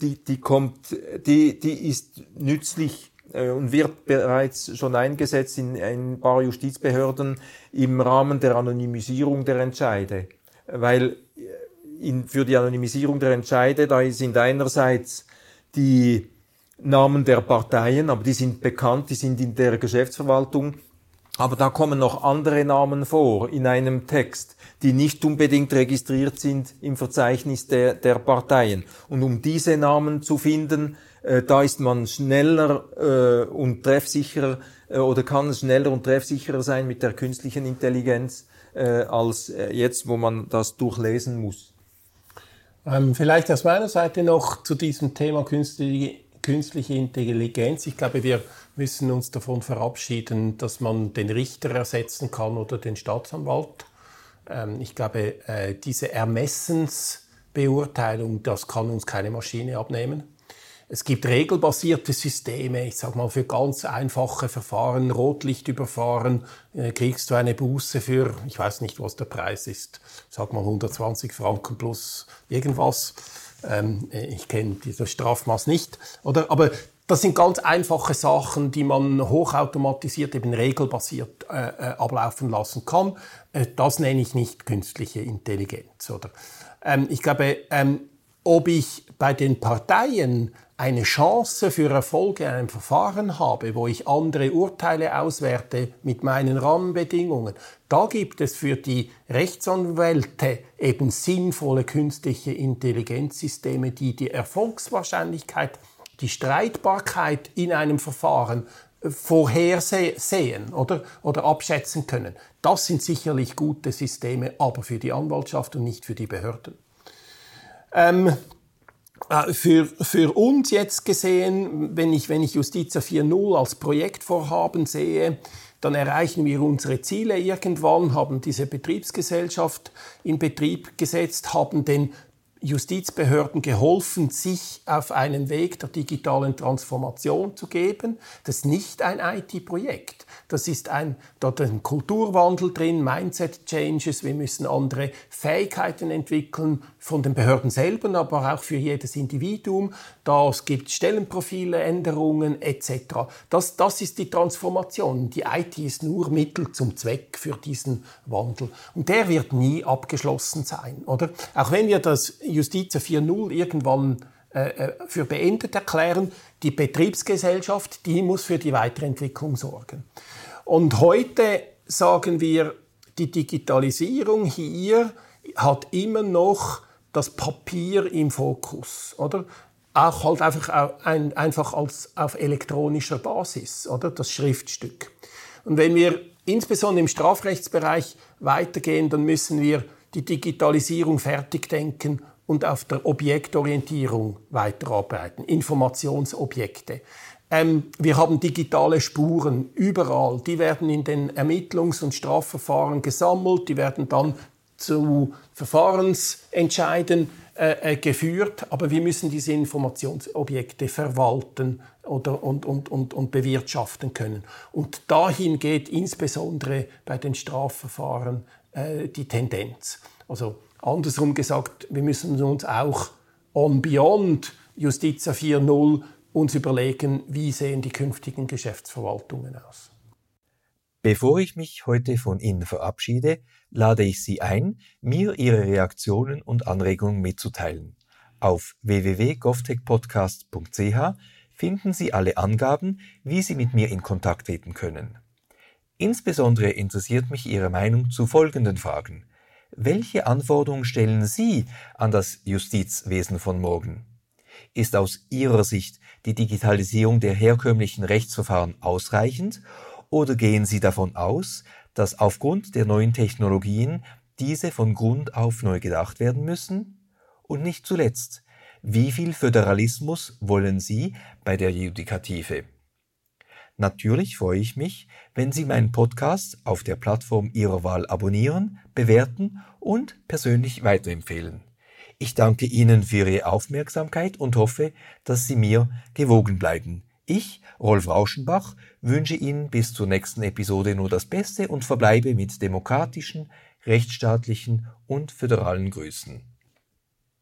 die, die kommt, die, die ist nützlich äh, und wird bereits schon eingesetzt in ein paar Justizbehörden im Rahmen der Anonymisierung der Entscheide. Weil äh, in, für die Anonymisierung der Entscheide, da sind einerseits die Namen der Parteien, aber die sind bekannt, die sind in der Geschäftsverwaltung, aber da kommen noch andere Namen vor in einem Text, die nicht unbedingt registriert sind im Verzeichnis der, der Parteien. Und um diese Namen zu finden, äh, da ist man schneller äh, und treffsicherer äh, oder kann schneller und treffsicherer sein mit der künstlichen Intelligenz äh, als äh, jetzt, wo man das durchlesen muss. Ähm, vielleicht aus meiner Seite noch zu diesem Thema künstliche, künstliche Intelligenz. Ich glaube, wir müssen uns davon verabschieden, dass man den Richter ersetzen kann oder den Staatsanwalt. Ähm, ich glaube, äh, diese Ermessensbeurteilung, das kann uns keine Maschine abnehmen. Es gibt regelbasierte Systeme, ich sage mal für ganz einfache Verfahren, Rotlicht überfahren, äh, kriegst du eine Buße für, ich weiß nicht, was der Preis ist, sag mal 120 Franken plus irgendwas. Ähm, äh, ich kenne dieses Strafmaß nicht, oder? Aber das sind ganz einfache Sachen, die man hochautomatisiert, eben regelbasiert äh, äh ablaufen lassen kann. Äh, das nenne ich nicht künstliche Intelligenz, oder? Ähm, ich glaube, ähm, ob ich bei den Parteien eine Chance für Erfolg in einem Verfahren habe, wo ich andere Urteile auswerte mit meinen Rahmenbedingungen, da gibt es für die Rechtsanwälte eben sinnvolle künstliche Intelligenzsysteme, die die Erfolgswahrscheinlichkeit, die Streitbarkeit in einem Verfahren äh, vorhersehen oder, oder abschätzen können. Das sind sicherlich gute Systeme, aber für die Anwaltschaft und nicht für die Behörden. Ähm, äh, für, für uns jetzt gesehen, wenn ich, wenn ich Justitia 4.0 als Projektvorhaben sehe, dann erreichen wir unsere Ziele irgendwann, haben diese Betriebsgesellschaft in Betrieb gesetzt, haben den Justizbehörden geholfen, sich auf einen Weg der digitalen Transformation zu geben. Das ist nicht ein IT-Projekt. Das ist ein, dort ein Kulturwandel drin, Mindset-Changes. Wir müssen andere Fähigkeiten entwickeln von den Behörden selber, aber auch für jedes Individuum. Das gibt Stellenprofile, Änderungen etc. Das, das ist die Transformation. Die IT ist nur Mittel zum Zweck für diesen Wandel. Und der wird nie abgeschlossen sein, oder? Auch wenn wir das Justiz 4.0 irgendwann äh, äh, für beendet erklären, die Betriebsgesellschaft, die muss für die Weiterentwicklung sorgen. Und heute sagen wir, die Digitalisierung hier hat immer noch das Papier im Fokus, oder? Auch halt einfach, ein, einfach als, auf elektronischer Basis, oder? Das Schriftstück. Und wenn wir insbesondere im Strafrechtsbereich weitergehen, dann müssen wir die Digitalisierung fertig denken und auf der Objektorientierung weiterarbeiten, Informationsobjekte. Ähm, wir haben digitale Spuren überall. Die werden in den Ermittlungs- und Strafverfahren gesammelt, die werden dann zu Verfahrensentscheiden äh, äh, geführt, aber wir müssen diese Informationsobjekte verwalten oder, und, und, und, und bewirtschaften können. Und dahin geht insbesondere bei den Strafverfahren äh, die Tendenz. Also Andersrum gesagt, wir müssen uns auch on beyond Justitia 4.0 uns überlegen, wie sehen die künftigen Geschäftsverwaltungen aus. Bevor ich mich heute von Ihnen verabschiede, lade ich Sie ein, mir Ihre Reaktionen und Anregungen mitzuteilen. Auf www.govtechpodcast.ch finden Sie alle Angaben, wie Sie mit mir in Kontakt treten können. Insbesondere interessiert mich Ihre Meinung zu folgenden Fragen. Welche Anforderungen stellen Sie an das Justizwesen von morgen? Ist aus Ihrer Sicht die Digitalisierung der herkömmlichen Rechtsverfahren ausreichend oder gehen Sie davon aus, dass aufgrund der neuen Technologien diese von Grund auf neu gedacht werden müssen? Und nicht zuletzt, wie viel Föderalismus wollen Sie bei der Judikative? Natürlich freue ich mich, wenn Sie meinen Podcast auf der Plattform Ihrer Wahl abonnieren, bewerten und persönlich weiterempfehlen. Ich danke Ihnen für Ihre Aufmerksamkeit und hoffe, dass Sie mir gewogen bleiben. Ich, Rolf Rauschenbach, wünsche Ihnen bis zur nächsten Episode nur das Beste und verbleibe mit demokratischen, rechtsstaatlichen und föderalen Grüßen.